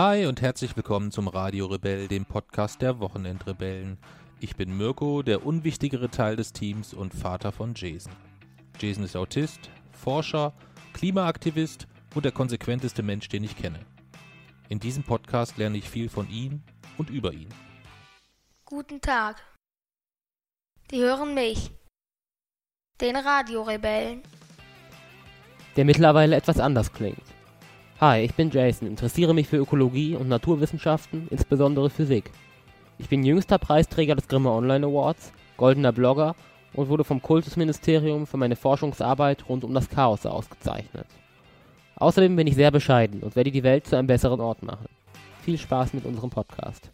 Hi und herzlich willkommen zum Radio Rebell, dem Podcast der Wochenendrebellen. Ich bin Mirko, der unwichtigere Teil des Teams und Vater von Jason. Jason ist Autist, Forscher, Klimaaktivist und der konsequenteste Mensch, den ich kenne. In diesem Podcast lerne ich viel von ihm und über ihn. Guten Tag. Die hören mich. Den Radiorebellen. der mittlerweile etwas anders klingt. Hi, ich bin Jason, interessiere mich für Ökologie und Naturwissenschaften, insbesondere Physik. Ich bin jüngster Preisträger des Grimme Online Awards, goldener Blogger und wurde vom Kultusministerium für meine Forschungsarbeit rund um das Chaos ausgezeichnet. Außerdem bin ich sehr bescheiden und werde die Welt zu einem besseren Ort machen. Viel Spaß mit unserem Podcast.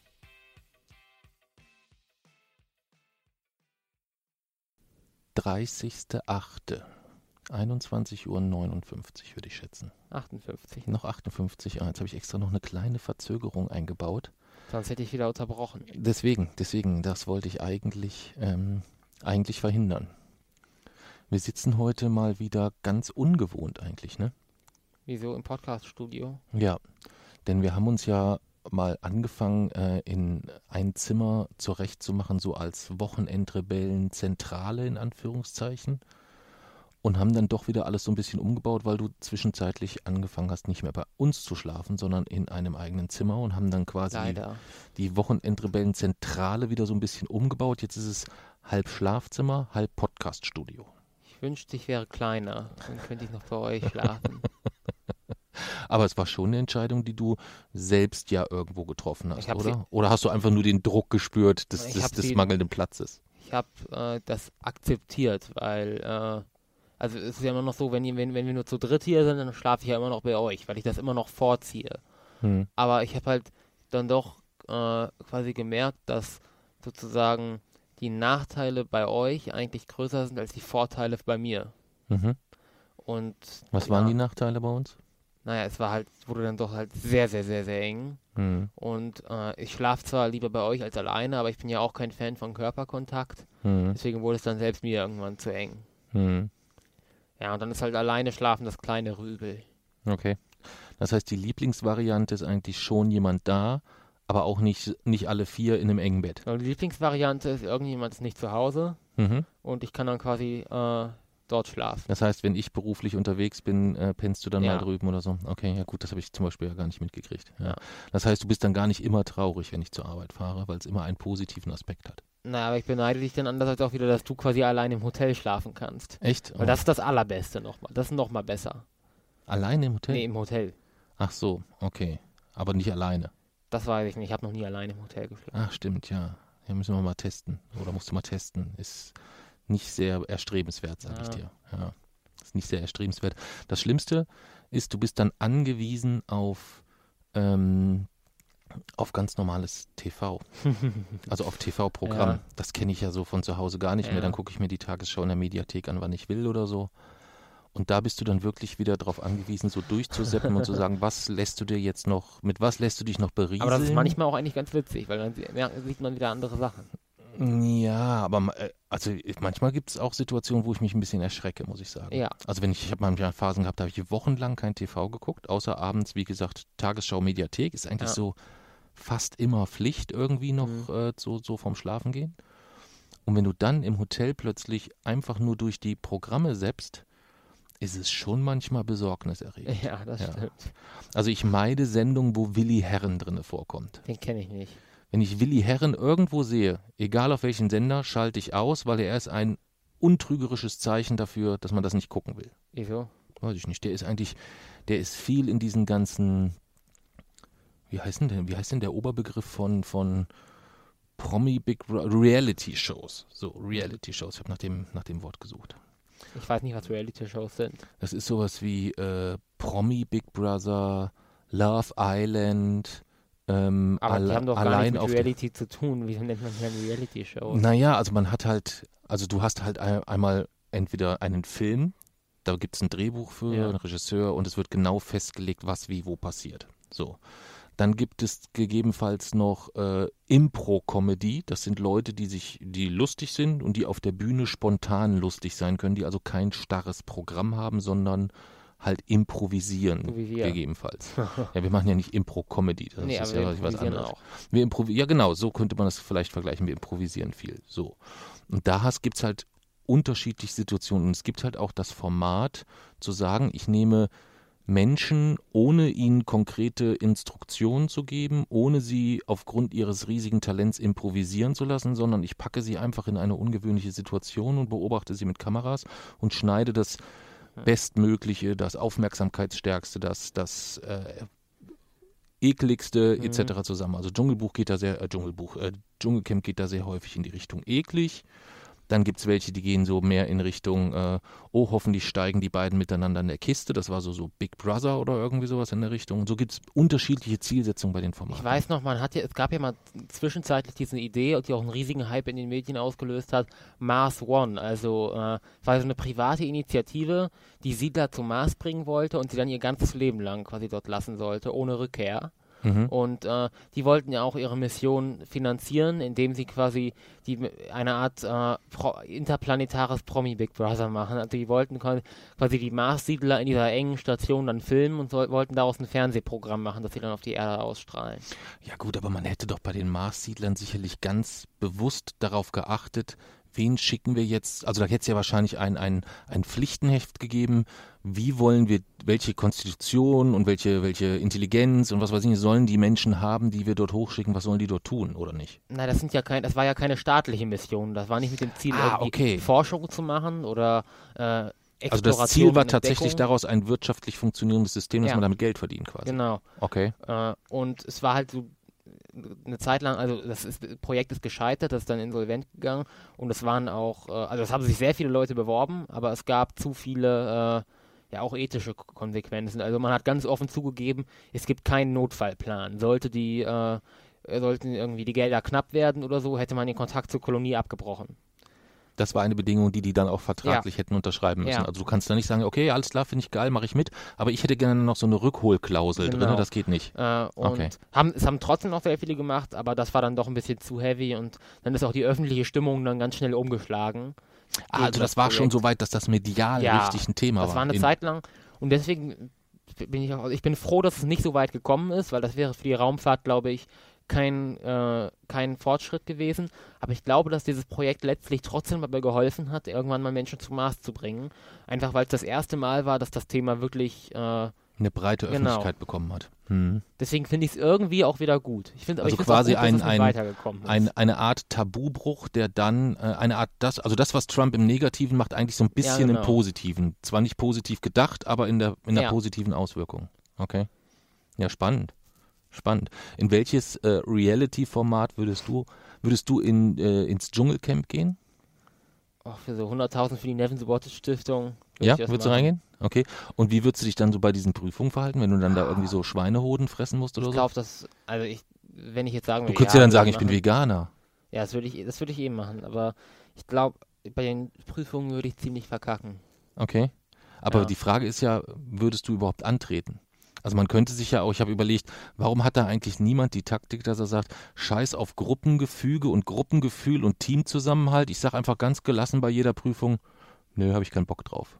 Dreißigste Achte. 21.59 Uhr würde ich schätzen. 58. Noch 58. Ah, jetzt habe ich extra noch eine kleine Verzögerung eingebaut. Sonst hätte ich wieder unterbrochen. Deswegen, deswegen, das wollte ich eigentlich, ähm, eigentlich verhindern. Wir sitzen heute mal wieder ganz ungewohnt eigentlich, ne? Wieso im Podcaststudio? Ja, denn wir haben uns ja mal angefangen, äh, in ein Zimmer zurechtzumachen, so als Wochenendrebellen-Zentrale in Anführungszeichen. Und haben dann doch wieder alles so ein bisschen umgebaut, weil du zwischenzeitlich angefangen hast, nicht mehr bei uns zu schlafen, sondern in einem eigenen Zimmer und haben dann quasi Leider. die Wochenendrebellen-Zentrale wieder so ein bisschen umgebaut. Jetzt ist es halb Schlafzimmer, halb Podcaststudio. Ich wünschte, ich wäre kleiner. Dann könnte ich noch bei euch schlafen. Aber es war schon eine Entscheidung, die du selbst ja irgendwo getroffen hast, oder? Oder hast du einfach nur den Druck gespürt des, des, des mangelnden Platzes? Ich habe äh, das akzeptiert, weil, äh, also es ist ja immer noch so, wenn, wenn, wenn wir nur zu dritt hier sind, dann schlafe ich ja immer noch bei euch, weil ich das immer noch vorziehe. Hm. Aber ich habe halt dann doch äh, quasi gemerkt, dass sozusagen die Nachteile bei euch eigentlich größer sind als die Vorteile bei mir. Mhm. Und Was ja, waren die Nachteile bei uns? Naja, es war halt, wurde dann doch halt sehr, sehr, sehr, sehr eng. Hm. Und äh, ich schlafe zwar lieber bei euch als alleine, aber ich bin ja auch kein Fan von Körperkontakt. Hm. Deswegen wurde es dann selbst mir irgendwann zu eng. Hm. Ja, und dann ist halt alleine schlafen das kleine Rübel. Okay. Das heißt, die Lieblingsvariante ist eigentlich schon jemand da, aber auch nicht, nicht alle vier in einem engen Bett. Und die Lieblingsvariante ist, irgendjemand ist nicht zu Hause Mhm. und ich kann dann quasi äh, dort schlafen. Das heißt, wenn ich beruflich unterwegs bin, äh, pennst du dann Ja. mal drüben oder so. Okay, ja gut, das habe ich zum Beispiel ja gar nicht mitgekriegt. Ja. Ja. Das heißt, du bist dann gar nicht immer traurig, wenn ich zur Arbeit fahre, weil es immer einen positiven Aspekt hat. Naja, aber ich beneide dich dann andererseits auch wieder, dass du quasi allein im Hotel schlafen kannst. Echt? Weil das ist das Allerbeste nochmal. Das ist nochmal besser. Alleine im Hotel? Nee, im Hotel. Ach so, okay. Aber nicht alleine. Das weiß ich nicht. Ich habe noch nie allein im Hotel geschlafen. Ach, stimmt, ja. Ja, müssen wir mal testen. Oder musst du mal testen. Ist nicht sehr erstrebenswert, sag ich dir. Ja. Ist nicht sehr erstrebenswert. Das Schlimmste ist, du bist dann angewiesen auf, ähm, auf ganz normales TV. Also auf TV-Programm. Ja. Das kenne ich ja so von zu Hause gar nicht mehr. Ja. Dann gucke ich mir die Tagesschau in der Mediathek an, wann ich will oder so. Und da bist du dann wirklich wieder darauf angewiesen, so durchzuseppen und zu sagen, was lässt du dir jetzt noch, mit was lässt du dich noch berieseln? Aber das ist manchmal auch eigentlich ganz witzig, weil dann sieht man wieder andere Sachen. Ja, aber äh, also manchmal gibt es auch Situationen, wo ich mich ein bisschen erschrecke, muss ich sagen. Ja. Also wenn ich, ich habe manchmal Phasen gehabt, da habe ich wochenlang kein TV geguckt, außer abends, wie gesagt, Tagesschau, Mediathek ist eigentlich Ja. so fast immer Pflicht irgendwie noch Mhm. äh, so, so vom Schlafen gehen. Und wenn du dann im Hotel plötzlich einfach nur durch die Programme seppst, ist es schon manchmal besorgniserregend. Ja, das Ja. stimmt. Also ich meide Sendungen, wo Willi Herren drinne vorkommt. Den kenne ich nicht. Wenn ich Willi Herren irgendwo sehe, egal auf welchen Sender, schalte ich aus, weil er ist ein untrügerisches Zeichen dafür, dass man das nicht gucken will. Wieso? Weiß ich nicht. Der ist eigentlich, der ist viel in diesen ganzen, wie heißt denn, der, wie heißt denn der Oberbegriff von, von Promi Big Reality Shows? So, Reality Shows. Ich habe nach dem, nach dem Wort gesucht. Ich weiß nicht, was Reality-Shows sind. Das ist sowas wie äh, Promi Big Brother, Love Island, ähm, Aber die haben doch gar allein nichts mit Reality zu tun. Wieso nennt man die dann Reality-Shows? Naja, also man hat halt, also du hast halt ein, einmal entweder einen Film, da gibt es ein Drehbuch für, Ja. einen Regisseur und es wird genau festgelegt, was wie wo passiert. So. Dann gibt es gegebenenfalls noch äh, Impro-Comedy. Das sind Leute, die sich, die lustig sind und die auf der Bühne spontan lustig sein können, die also kein starres Programm haben, sondern halt improvisieren, wir. gegebenenfalls. ja, wir machen ja nicht Impro-Comedy, das nee, ist ja was anderes. auch. Wir ja, genau, so könnte man das vielleicht vergleichen. Wir improvisieren viel. So. Und da gibt es halt unterschiedliche Situationen. Und es gibt halt auch das Format, zu sagen, ich nehme Menschen, ohne ihnen konkrete Instruktionen zu geben, ohne sie aufgrund ihres riesigen Talents improvisieren zu lassen, sondern ich packe sie einfach in eine ungewöhnliche Situation und beobachte sie mit Kameras und schneide das Bestmögliche, das Aufmerksamkeitsstärkste, das, das äh, ekligste Mhm. etc. zusammen. Also Dschungelbuch geht da sehr, äh, Dschungelbuch, äh, Dschungelcamp geht da sehr häufig in die Richtung eklig. Dann gibt es welche, die gehen so mehr in Richtung, äh, oh, hoffentlich steigen die beiden miteinander in der Kiste. Das war so, so Big Brother oder irgendwie sowas in der Richtung. Und so gibt es unterschiedliche Zielsetzungen bei den Formaten. Ich weiß noch, man hat ja, es gab ja mal zwischenzeitlich diese Idee, die auch einen riesigen Hype in den Medien ausgelöst hat, Mars One. Also äh, war so eine private Initiative, die Siedler zum Mars bringen wollte und sie dann ihr ganzes Leben lang quasi dort lassen sollte, ohne Rückkehr. Mhm. Und äh, die wollten ja auch ihre Mission finanzieren, indem sie quasi die eine Art äh, pro, interplanetares Promi Big Brother machen. Also die wollten quasi quasi die Marssiedler in dieser engen Station dann filmen und so, wollten daraus ein Fernsehprogramm machen, das sie dann auf die Erde ausstrahlen. Ja gut, aber man hätte doch bei den Marssiedlern sicherlich ganz bewusst darauf geachtet, wen schicken wir jetzt, also da hätte es ja wahrscheinlich ein, ein, ein Pflichtenheft gegeben, wie wollen wir, welche Konstitution und welche, welche Intelligenz und was weiß ich nicht, sollen die Menschen haben, die wir dort hochschicken, was sollen die dort tun oder nicht? Nein, das sind ja kein, das war ja keine staatliche Mission. Das war nicht mit dem Ziel, Ah, okay. Forschung zu machen oder äh, Also das Ziel war tatsächlich daraus ein wirtschaftlich funktionierendes System, dass Ja. man damit Geld verdient quasi. Genau. Okay. Äh, und es war halt so eine Zeit lang, also das ist, Projekt ist gescheitert, das ist dann insolvent gegangen und es waren auch, äh, also es haben sich sehr viele Leute beworben, aber es gab zu viele, äh, ja auch ethische Konsequenzen. Also man hat ganz offen zugegeben, es gibt keinen Notfallplan. Sollte die, äh, sollten irgendwie die Gelder knapp werden oder so, hätte man den Kontakt zur Kolonie abgebrochen. Das war eine Bedingung, die die dann auch vertraglich hätten unterschreiben müssen. Ja. Also du kannst da nicht sagen, okay, alles klar, finde ich geil, mache ich mit, aber ich hätte gerne noch so eine Rückholklausel Genau. drin, das geht nicht. Äh, und Okay. haben, es haben trotzdem noch sehr viele gemacht, aber das war dann doch ein bisschen zu heavy und dann ist auch die öffentliche Stimmung dann ganz schnell umgeschlagen. Ah, also das war schon so weit, dass das medial Ja, richtig ein Thema Das war. war eine In- Zeit lang und deswegen bin ich auch, ich bin froh, dass es nicht so weit gekommen ist, weil das wäre für die Raumfahrt, glaube ich, kein, äh, kein Fortschritt gewesen. Aber ich glaube, dass dieses Projekt letztlich trotzdem dabei geholfen hat, irgendwann mal Menschen zum Mars zu bringen. Einfach weil es das erste Mal war, dass das Thema wirklich, äh, eine breite Genau. Öffentlichkeit bekommen hat. Hm. deswegen finde ich es irgendwie auch wieder gut. Ich finde Also ich quasi auch gut, ein- ein- weitergekommen ist. Ein, eine Art Tabubruch, der dann, äh, eine Art, das, also das, was Trump im Negativen macht, eigentlich so ein bisschen genau. im Positiven. Zwar nicht positiv gedacht, aber in der, in der Ja. positiven Auswirkung. Okay. Ja, spannend. Spannend. In welches äh, Reality-Format würdest du, würdest du in, äh, ins Dschungelcamp gehen? Auch für so 100.000 für die Nevin Wattage Stiftung. würd Ja, ich würdest du reingehen? Okay. Und wie würdest du dich dann so bei diesen Prüfungen verhalten, wenn du dann da irgendwie so Schweinehoden fressen musst oder Ich so? glaube, dass, also ich, wenn ich jetzt sagen Du würde, könntest ja dann sagen, ich bin. Veganer. Ja, das würde ich, das würde ich eh machen, aber ich glaube, bei den Prüfungen würde ich ziemlich verkacken. Okay. Aber Ja. die Frage ist ja, würdest du überhaupt antreten? Also man könnte sich ja auch, ich habe überlegt, warum hat da eigentlich niemand die Taktik, dass er sagt, scheiß auf Gruppengefüge und Gruppengefühl und Teamzusammenhalt. Ich sage einfach ganz gelassen bei jeder Prüfung, nö, habe ich keinen Bock drauf.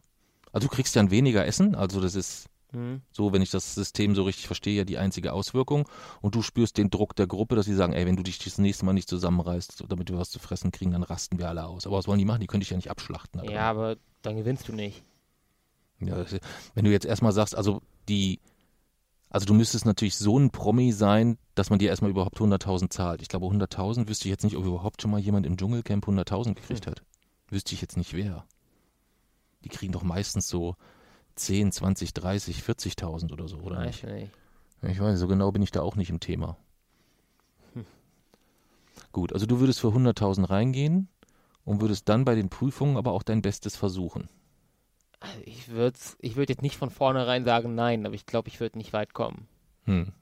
Also du kriegst dann weniger Essen, also das ist Hm. so, wenn ich das System so richtig verstehe, ja die einzige Auswirkung. Und du spürst den Druck der Gruppe, dass sie sagen, ey, wenn du dich das nächste Mal nicht zusammenreißt, damit wir was zu fressen kriegen, dann rasten wir alle aus. Aber was wollen die machen? Die können dich ja nicht abschlachten. da drin. Ja, aber dann gewinnst du nicht. Ja, wenn du jetzt erstmal sagst, also die, also du müsstest natürlich so ein Promi sein, dass man dir erstmal überhaupt 100.000 zahlt. Ich glaube, 100.000 wüsste ich jetzt nicht, ob überhaupt schon mal jemand im Dschungelcamp 100.000 gekriegt hat. Wüsste ich jetzt nicht wer. Die kriegen doch meistens so 10, 20, 30, 40.000 oder so, oder nicht? ich nicht. Ich weiß, so genau bin ich da auch nicht im Thema. Gut, also du würdest für 100.000 reingehen und würdest dann bei den Prüfungen aber auch dein Bestes versuchen. Also Ich würde ich würd jetzt nicht von vornherein sagen nein, aber ich glaube, ich würde nicht weit kommen. Hm.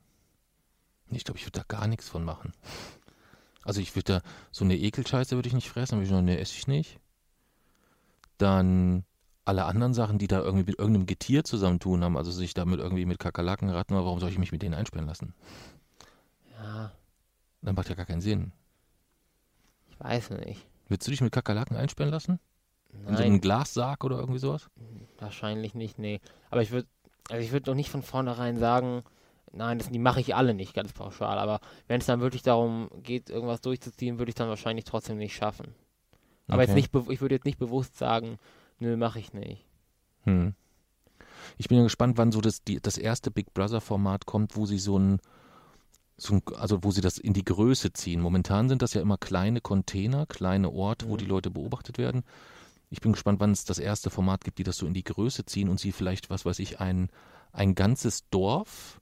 Ich glaube, ich würde da gar nichts von machen. Also ich würde da, so eine Ekelscheiße würde ich nicht fressen, würde ich sagen, ne, esse ich nicht. Dann alle anderen Sachen, die da irgendwie mit irgendeinem Getier zusammentun haben, also sich damit irgendwie mit Kakerlaken, Ratten, warum soll ich mich mit denen einsperren lassen? Ja, Dann macht ja gar keinen Sinn. ich weiß nicht. Willst du dich mit Kakerlaken einsperren lassen? In so einem Nein, Glassarg oder irgendwie sowas? wahrscheinlich nicht, nee. Aber ich würde also ich würde doch nicht von vornherein sagen, nein, das, die mache ich alle nicht ganz pauschal. Aber wenn es dann wirklich darum geht, irgendwas durchzuziehen, würde ich dann wahrscheinlich trotzdem nicht schaffen. Aber jetzt Okay. nicht, be- ich würde jetzt nicht bewusst sagen, nö, mache ich nicht. Hm. Ich bin ja gespannt, wann so das, die, das erste Big Brother-Format kommt, wo sie so ein, so ein, also wo sie das in die Größe ziehen. Momentan sind das ja immer kleine Container, kleine Orte, wo Mhm. die Leute beobachtet werden. Ich bin gespannt, wann es das erste Format gibt, die das so in die Größe ziehen und sie vielleicht, was weiß ich, ein, ein ganzes Dorf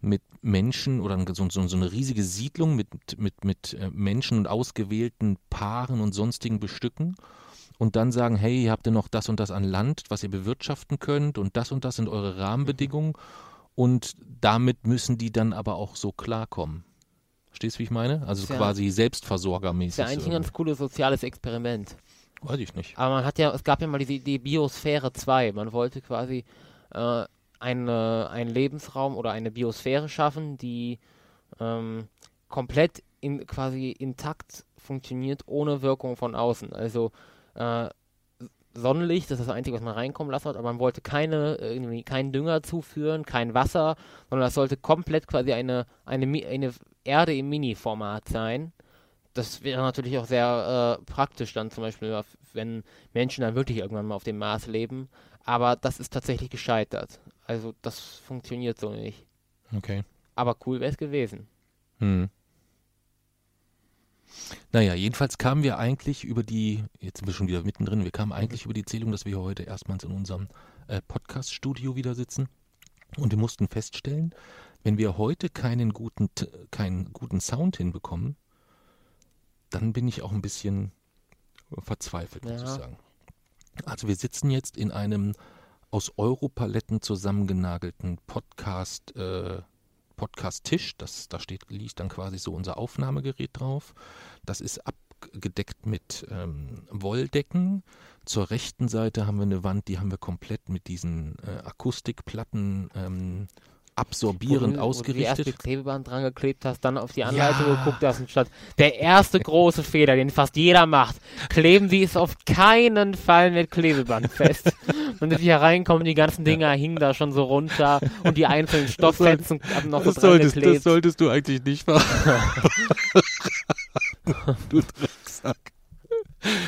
mit Menschen oder so, so, so eine riesige Siedlung mit, mit, mit äh, Menschen und ausgewählten Paaren und sonstigen bestücken und dann sagen, hey, ihr habt ja noch das und das an Land, was ihr bewirtschaften könnt und das und das sind eure Rahmenbedingungen und damit müssen die dann aber auch so klarkommen. Verstehst du, wie ich meine? Also ja- quasi Das selbstversorgermäßig. ist ja eigentlich ein ganz cooles soziales Experiment. Weiß ich nicht. Aber man hat ja, es gab ja mal diese Idee Biosphäre 2. Man wollte quasi äh, eine, einen Lebensraum oder eine Biosphäre schaffen, die ähm, komplett in, quasi intakt funktioniert, ohne Wirkung von außen. Also äh, Sonnenlicht, das ist das Einzige, was man reinkommen lassen hat, aber man wollte keine, irgendwie keinen Dünger zuführen, kein Wasser, sondern das sollte komplett quasi eine, eine, eine Erde im Mini-Format sein. Das wäre natürlich auch sehr äh, praktisch dann zum Beispiel, wenn Menschen dann wirklich irgendwann mal auf dem Mars leben. Aber das ist tatsächlich gescheitert. Also das funktioniert so nicht. Okay. Aber cool wäre es gewesen. Hm. Naja, jedenfalls kamen wir eigentlich über die, jetzt sind wir schon wieder mittendrin, wir kamen eigentlich über die Zählung, dass wir heute erstmals in unserem äh, Podcast-Studio wieder sitzen. Und wir mussten feststellen, wenn wir heute keinen guten, T- keinen guten Sound hinbekommen, dann bin ich auch ein bisschen verzweifelt, muss Ja. ich sagen. Also wir sitzen jetzt in einem aus Europaletten zusammengenagelten Podcast, äh, Podcast-Tisch. Das, da steht, liegt dann quasi so unser Aufnahmegerät drauf. Das ist abgedeckt mit ähm, Wolldecken. Zur rechten Seite haben wir eine Wand, die haben wir komplett mit diesen äh, Akustikplatten ähm, absorbierend wo du, Wo du die erste ausgerichtet. Klebeband dran geklebt hast, dann auf die Anleitung Ja. geguckt hast und statt der erste große Fehler, den fast jeder macht, kleben sie es auf keinen Fall mit Klebeband fest. und als wir hier reinkommen, die ganzen Dinger hingen da schon so runter und die einzelnen Stofffetzen haben noch so dran geklebt. solltest du eigentlich nicht machen. du Drecksack.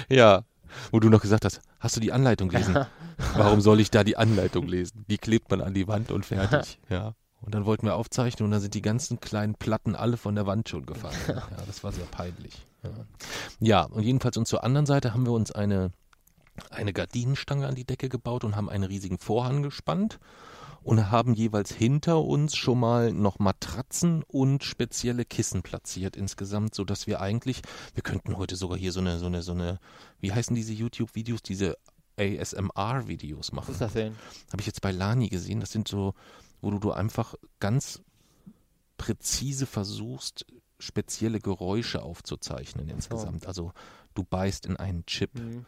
Ja, wo du noch gesagt hast, hast du die Anleitung gelesen? Warum soll ich da die Anleitung lesen? Die klebt man an die Wand und fertig. Ja. Und dann wollten wir aufzeichnen und dann sind die ganzen kleinen Platten alle von der Wand schon gefallen. Ja, das war sehr peinlich. Ja, ja und jedenfalls und zur anderen Seite haben wir uns eine, eine Gardinenstange an die Decke gebaut und haben einen riesigen Vorhang gespannt und haben jeweils hinter uns schon mal noch Matratzen und spezielle Kissen platziert insgesamt, so dass wir eigentlich, wir könnten heute sogar hier so eine, so eine, so eine, wie heißen diese YouTube-Videos, diese ASMR-Videos Was machen. ist das denn? Habe ich jetzt bei Lani gesehen. Das sind so, wo du, du einfach ganz präzise versuchst, spezielle Geräusche aufzuzeichnen insgesamt. Also du beißt in einen Chip Hm.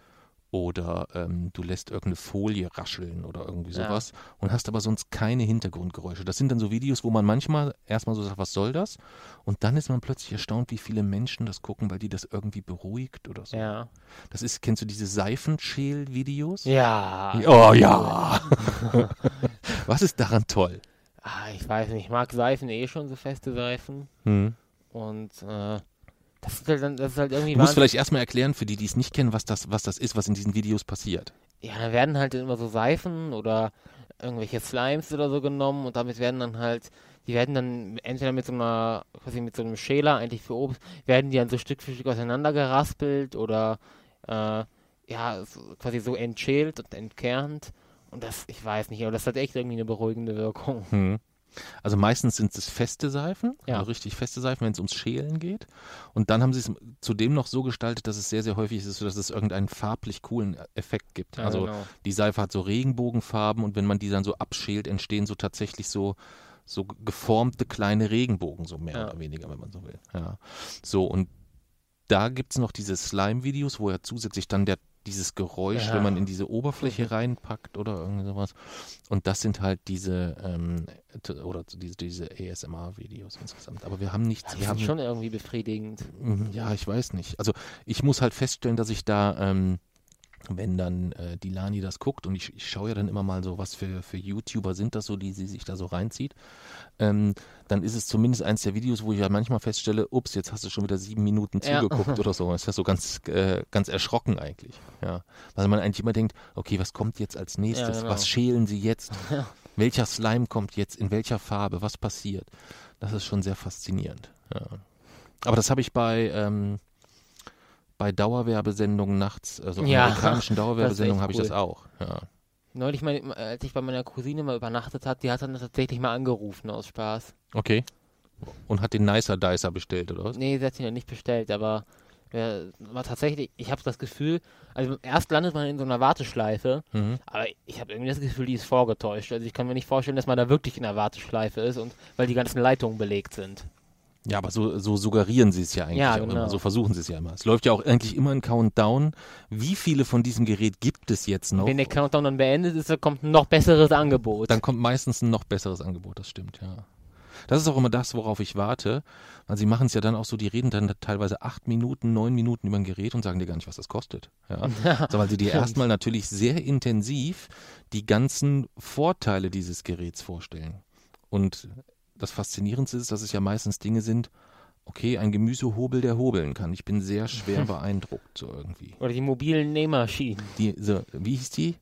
Oder ähm, du lässt irgendeine Folie rascheln oder irgendwie Ja. sowas und hast aber sonst keine Hintergrundgeräusche. Das sind dann so Videos, wo man manchmal erstmal so sagt, was soll das? Und dann ist man plötzlich erstaunt, wie viele Menschen das gucken, weil die das irgendwie beruhigt oder so. Ja. Das ist, kennst du diese Seifenschäl-Videos? Ja. Oh ja! was ist daran toll? Ah, ich weiß nicht, ich mag Seifen eh schon, so feste Seifen. Hm. Und äh, das, ist halt, das ist halt irgendwie Du musst wahnsinn- vielleicht erstmal erklären, für die, die es nicht kennen, was das, was das ist, was in diesen Videos passiert. Ja, da werden halt immer so Seifen oder irgendwelche Slimes oder so genommen und damit werden dann halt, die werden dann entweder mit so einer, quasi mit so einem Schäler eigentlich für Obst, werden die dann so Stück für Stück auseinandergeraspelt oder äh, ja, so, quasi so entschält und entkernt. Und das, ich weiß nicht, aber das hat echt irgendwie eine beruhigende Wirkung. Hm. Also meistens sind es feste Seifen, Ja. also richtig feste Seifen, wenn es ums Schälen geht. Und dann haben sie es zudem noch so gestaltet, dass es sehr, sehr häufig ist, dass es irgendeinen farblich coolen Effekt gibt. Ja, also genau. die Seife hat so Regenbogenfarben und wenn man die dann so abschält, entstehen so tatsächlich so so geformte kleine Regenbogen, so mehr Ja. oder weniger, wenn man so will. Ja. So, und da gibt es noch diese Slime-Videos, wo ja zusätzlich dann der, dieses Geräusch, Ja. wenn man in diese Oberfläche reinpackt oder irgendwie sowas. Und das sind halt diese, ähm, oder diese, diese ASMR-Videos insgesamt. Aber wir haben nichts, Das wir ist haben schon irgendwie befriedigend. Mhm, Ja, ich weiß nicht. Also ich muss halt feststellen, dass ich da ähm, wenn dann äh, die Lani das guckt und ich, ich schaue ja dann immer mal so, was für, für YouTuber sind das so, die sie sich da so reinzieht, ähm, dann ist es zumindest eins der Videos, wo ich ja manchmal feststelle, ups, jetzt hast du schon wieder sieben Minuten Ja. zugeguckt oder so. Das ist ja so ganz, äh, ganz erschrocken eigentlich. Ja. Weil man eigentlich immer denkt, okay, was kommt jetzt als nächstes? genau. Was schälen sie jetzt? Welcher Slime kommt jetzt? In welcher Farbe? Was passiert? Das ist schon sehr faszinierend. Ja. Aber das habe ich bei, ähm, bei Dauerwerbesendungen nachts, also Ja, amerikanischen Dauerwerbesendungen habe ich cool. das auch. Ja. Neulich, mein, als ich bei meiner Cousine mal übernachtet hat, die hat dann tatsächlich mal angerufen aus Spaß. Okay. Und hat den Nicer Dicer bestellt, oder was? Nee, sie hat ihn ja nicht bestellt, aber äh, war tatsächlich, ich habe das Gefühl, also erst landet man in so einer Warteschleife, Mhm. aber ich habe irgendwie das Gefühl, die ist vorgetäuscht. Also ich kann mir nicht vorstellen, dass man da wirklich in einer Warteschleife ist und weil die ganzen Leitungen belegt sind. Ja, aber so, so suggerieren sie es ja eigentlich Ja, auch genau. immer. So versuchen sie es ja immer. Es läuft ja auch eigentlich immer ein Countdown. Wie viele von diesem Gerät gibt es jetzt noch? Wenn der Countdown dann beendet ist, dann kommt ein noch besseres Angebot. Dann kommt meistens ein noch besseres Angebot, das stimmt, ja. Das ist auch immer das, worauf ich warte. Weil sie machen es ja dann auch so, die reden dann teilweise acht Minuten, neun Minuten über ein Gerät und sagen dir gar nicht, was das kostet. Ja. so, weil sie dir erstmal natürlich sehr intensiv die ganzen Vorteile dieses Geräts vorstellen. Und das Faszinierendste ist, dass es ja meistens Dinge sind, okay, ein Gemüsehobel, der hobeln kann. Ich bin sehr schwer beeindruckt, so irgendwie. Oder die mobilen Nähmaschinen. Die, so, wie hieß die?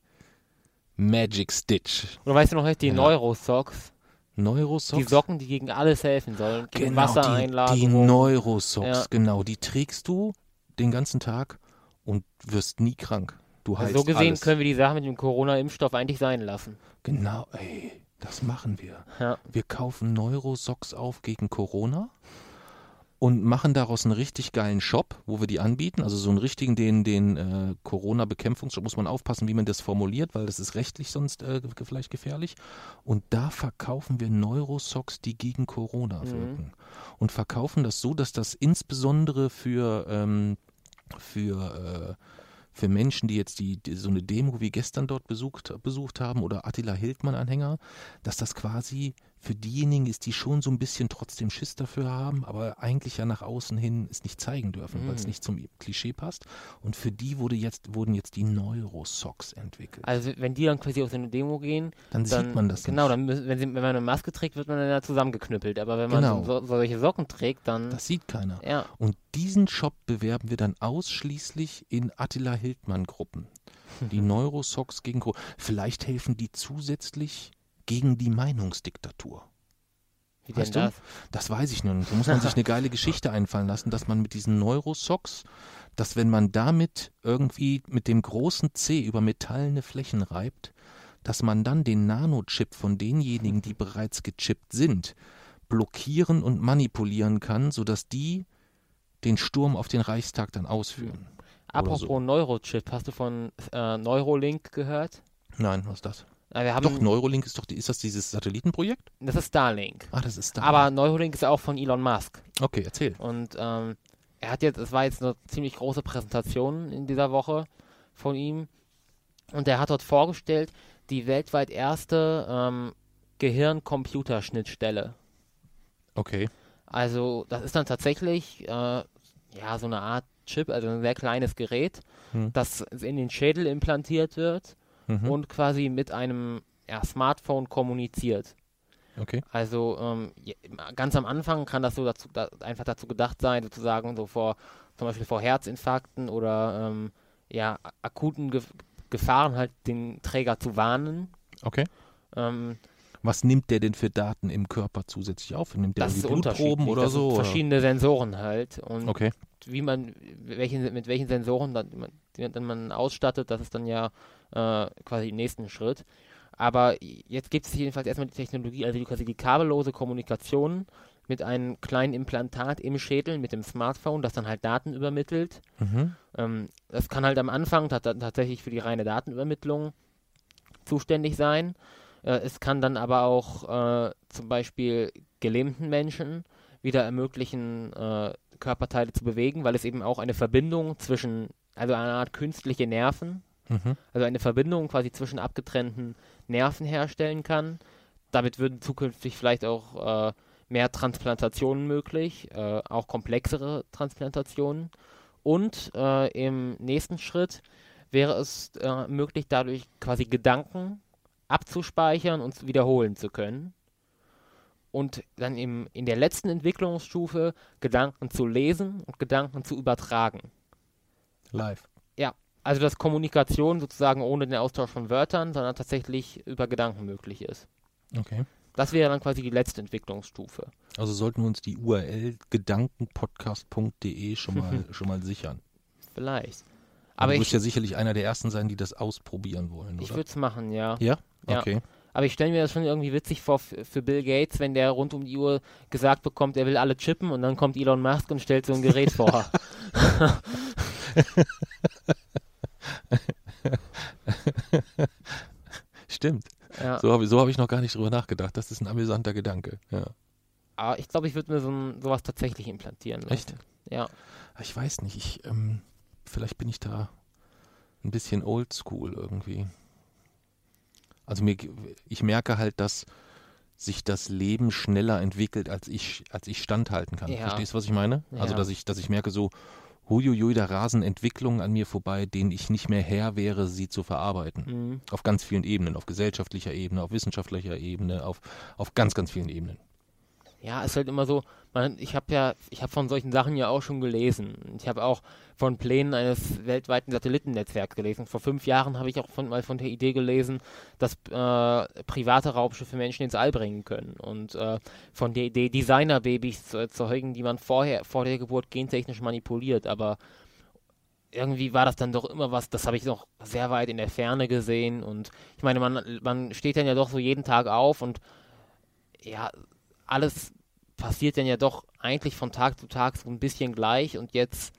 Magic Stitch. Oder weißt du noch, die Ja. Neurosocks? Neurosocks? Die Socken, die gegen alles helfen sollen. Gegen Genau, die, die Wassereinlagerung. Neurosocks, Ja. genau. Die trägst du den ganzen Tag und wirst nie krank. Du Also heilst so gesehen alles. können wir die Sache mit dem Corona-Impfstoff eigentlich sein lassen. Genau, ey, das machen wir. Ja. Wir kaufen Neurosocks auf gegen Corona und machen daraus einen richtig geilen Shop, wo wir die anbieten. Also so einen richtigen, den, den äh, Corona-Bekämpfungsshop, muss man aufpassen, wie man das formuliert, weil das ist rechtlich sonst äh, vielleicht gefährlich. Und da verkaufen wir Neurosocks, die gegen Corona Mhm. wirken. Und verkaufen das so, dass das insbesondere für, ähm, für äh, für Menschen, die jetzt die, die so eine Demo wie gestern dort besucht, besucht haben oder Attila Hildmann-Anhänger, dass das quasi für diejenigen ist, die schon so ein bisschen trotzdem Schiss dafür haben, aber eigentlich ja nach außen hin es nicht zeigen dürfen, weil es Mhm. nicht zum Klischee passt. Und für die wurde jetzt, wurden jetzt die Neurosocks entwickelt. Also wenn die dann quasi auf so eine Demo gehen, Dann, dann, sieht man das Genau, nicht. dann wenn, sie, wenn man eine Maske trägt, wird man dann ja zusammengeknüppelt. Aber wenn man Genau. so, solche Socken trägt, dann Das sieht keiner. ja. Und diesen Shop bewerben wir dann ausschließlich in Attila Hildmann-Gruppen. Die Neurosocks gegen Corona. Vielleicht helfen die zusätzlich gegen die Meinungsdiktatur. Wie Weißt denn du? das? Das weiß ich nicht. Da muss man sich eine geile Geschichte einfallen lassen, dass man mit diesen Neurosocks, dass wenn man damit irgendwie mit dem großen C über metallene Flächen reibt, dass man dann den Nanochip von denjenigen, die bereits gechippt sind, blockieren und manipulieren kann, sodass die den Sturm auf den Reichstag dann ausführen. Apropos so. Neurochip, hast du von äh, Neurolink gehört? Nein, was ist das? Wir haben, Doch, Neurolink ist doch, ist das dieses Satellitenprojekt? das ist Starlink. Ah, das ist da. Aber Neurolink ist auch von Elon Musk. Okay, erzähl. Und ähm, er hat jetzt, es war jetzt eine ziemlich große Präsentation in dieser Woche von ihm. Und er hat dort vorgestellt, die weltweit erste ähm, Gehirn-Computerschnittstelle. Okay. Also das ist dann tatsächlich äh, ja so eine Art Chip, also ein sehr kleines Gerät, Hm. das in den Schädel implantiert wird Mhm. und quasi mit einem ja, Smartphone kommuniziert. Okay. Also ähm, ganz am Anfang kann das so dazu, da, einfach dazu gedacht sein, sozusagen so vor zum Beispiel vor Herzinfarkten oder ähm, ja akuten Ge Gefahren halt den Träger zu warnen. Okay. Ähm, Was nimmt der denn für Daten im Körper zusätzlich auf? Nimmt der das ist Blutproben oder das so? Sind oder? verschiedene Sensoren halt und Okay. wie man welchen, mit welchen Sensoren dann, man- dann man ausstattet, das ist dann ja äh, quasi im nächsten Schritt. Aber jetzt gibt es jedenfalls erstmal die Technologie, also die, quasi die kabellose Kommunikation mit einem kleinen Implantat im Schädel mit dem Smartphone, das dann halt Daten übermittelt. Mhm. Ähm, das kann halt am Anfang tat- tatsächlich für die reine Datenübermittlung zuständig sein. Äh, es kann dann aber auch äh, zum Beispiel gelähmten Menschen wieder ermöglichen, äh, Körperteile zu bewegen, weil es eben auch eine Verbindung zwischen, also eine Art künstliche Nerven, Mhm. also eine Verbindung quasi zwischen abgetrennten Nerven herstellen kann. Damit würden zukünftig vielleicht auch äh, mehr Transplantationen möglich, äh, auch komplexere Transplantationen. Und äh, im nächsten Schritt wäre es äh, möglich, dadurch quasi Gedanken abzuspeichern und wiederholen zu können. Und dann im, in der letzten Entwicklungsstufe Gedanken zu lesen und Gedanken zu übertragen. Live. Also dass Kommunikation sozusagen ohne den Austausch von Wörtern, sondern tatsächlich über Gedanken möglich ist. Okay. Das wäre dann quasi die letzte Entwicklungsstufe. Also sollten wir uns die URL gedankenpodcast.de schon mal, schon mal sichern. Vielleicht. Aber du ich, wirst ja sicherlich einer der Ersten sein, die das ausprobieren wollen, ich oder? würde es machen, ja. ja? Ja. Okay. Aber ich stelle mir das schon irgendwie witzig vor für Bill Gates, wenn der rund um die Uhr gesagt bekommt, er will alle chippen und dann kommt Elon Musk und stellt so ein Gerät vor. Stimmt. ja. So habe so hab ich noch gar nicht drüber nachgedacht. Das ist ein amüsanter Gedanke. Ja. Aber ich glaube, ich würde mir so ein, sowas tatsächlich implantieren lassen. Echt? Ja. Ich weiß nicht, ich, ähm, vielleicht bin ich da ein bisschen oldschool irgendwie. Also mir, ich merke halt, dass sich das Leben schneller entwickelt, als ich, als ich standhalten kann. Ja. Verstehst du, was ich meine? Also, Ja. dass ich, dass ich merke so, huiuiui, da rasen Entwicklungen an mir vorbei, denen ich nicht mehr Herr wäre, sie zu verarbeiten. Mhm. Auf ganz vielen Ebenen, auf gesellschaftlicher Ebene, auf wissenschaftlicher Ebene, auf, auf ganz, ganz vielen Ebenen. Ja, ist halt immer so, man, ich habe ja, ich habe von solchen Sachen ja auch schon gelesen. Ich habe auch von Plänen eines weltweiten Satellitennetzwerks gelesen. Vor fünf Jahren habe ich auch von, mal von der Idee gelesen, dass äh, private Raumschiffe Menschen ins All bringen können. Und äh, von der Idee, Designerbabys zu erzeugen, die man vorher, vor der Geburt gentechnisch manipuliert. Aber irgendwie war das dann doch immer was, das habe ich noch sehr weit in der Ferne gesehen. Und ich meine, man, man steht dann ja doch so jeden Tag auf und ja, alles passiert dann ja doch eigentlich von Tag zu Tag so ein bisschen gleich und jetzt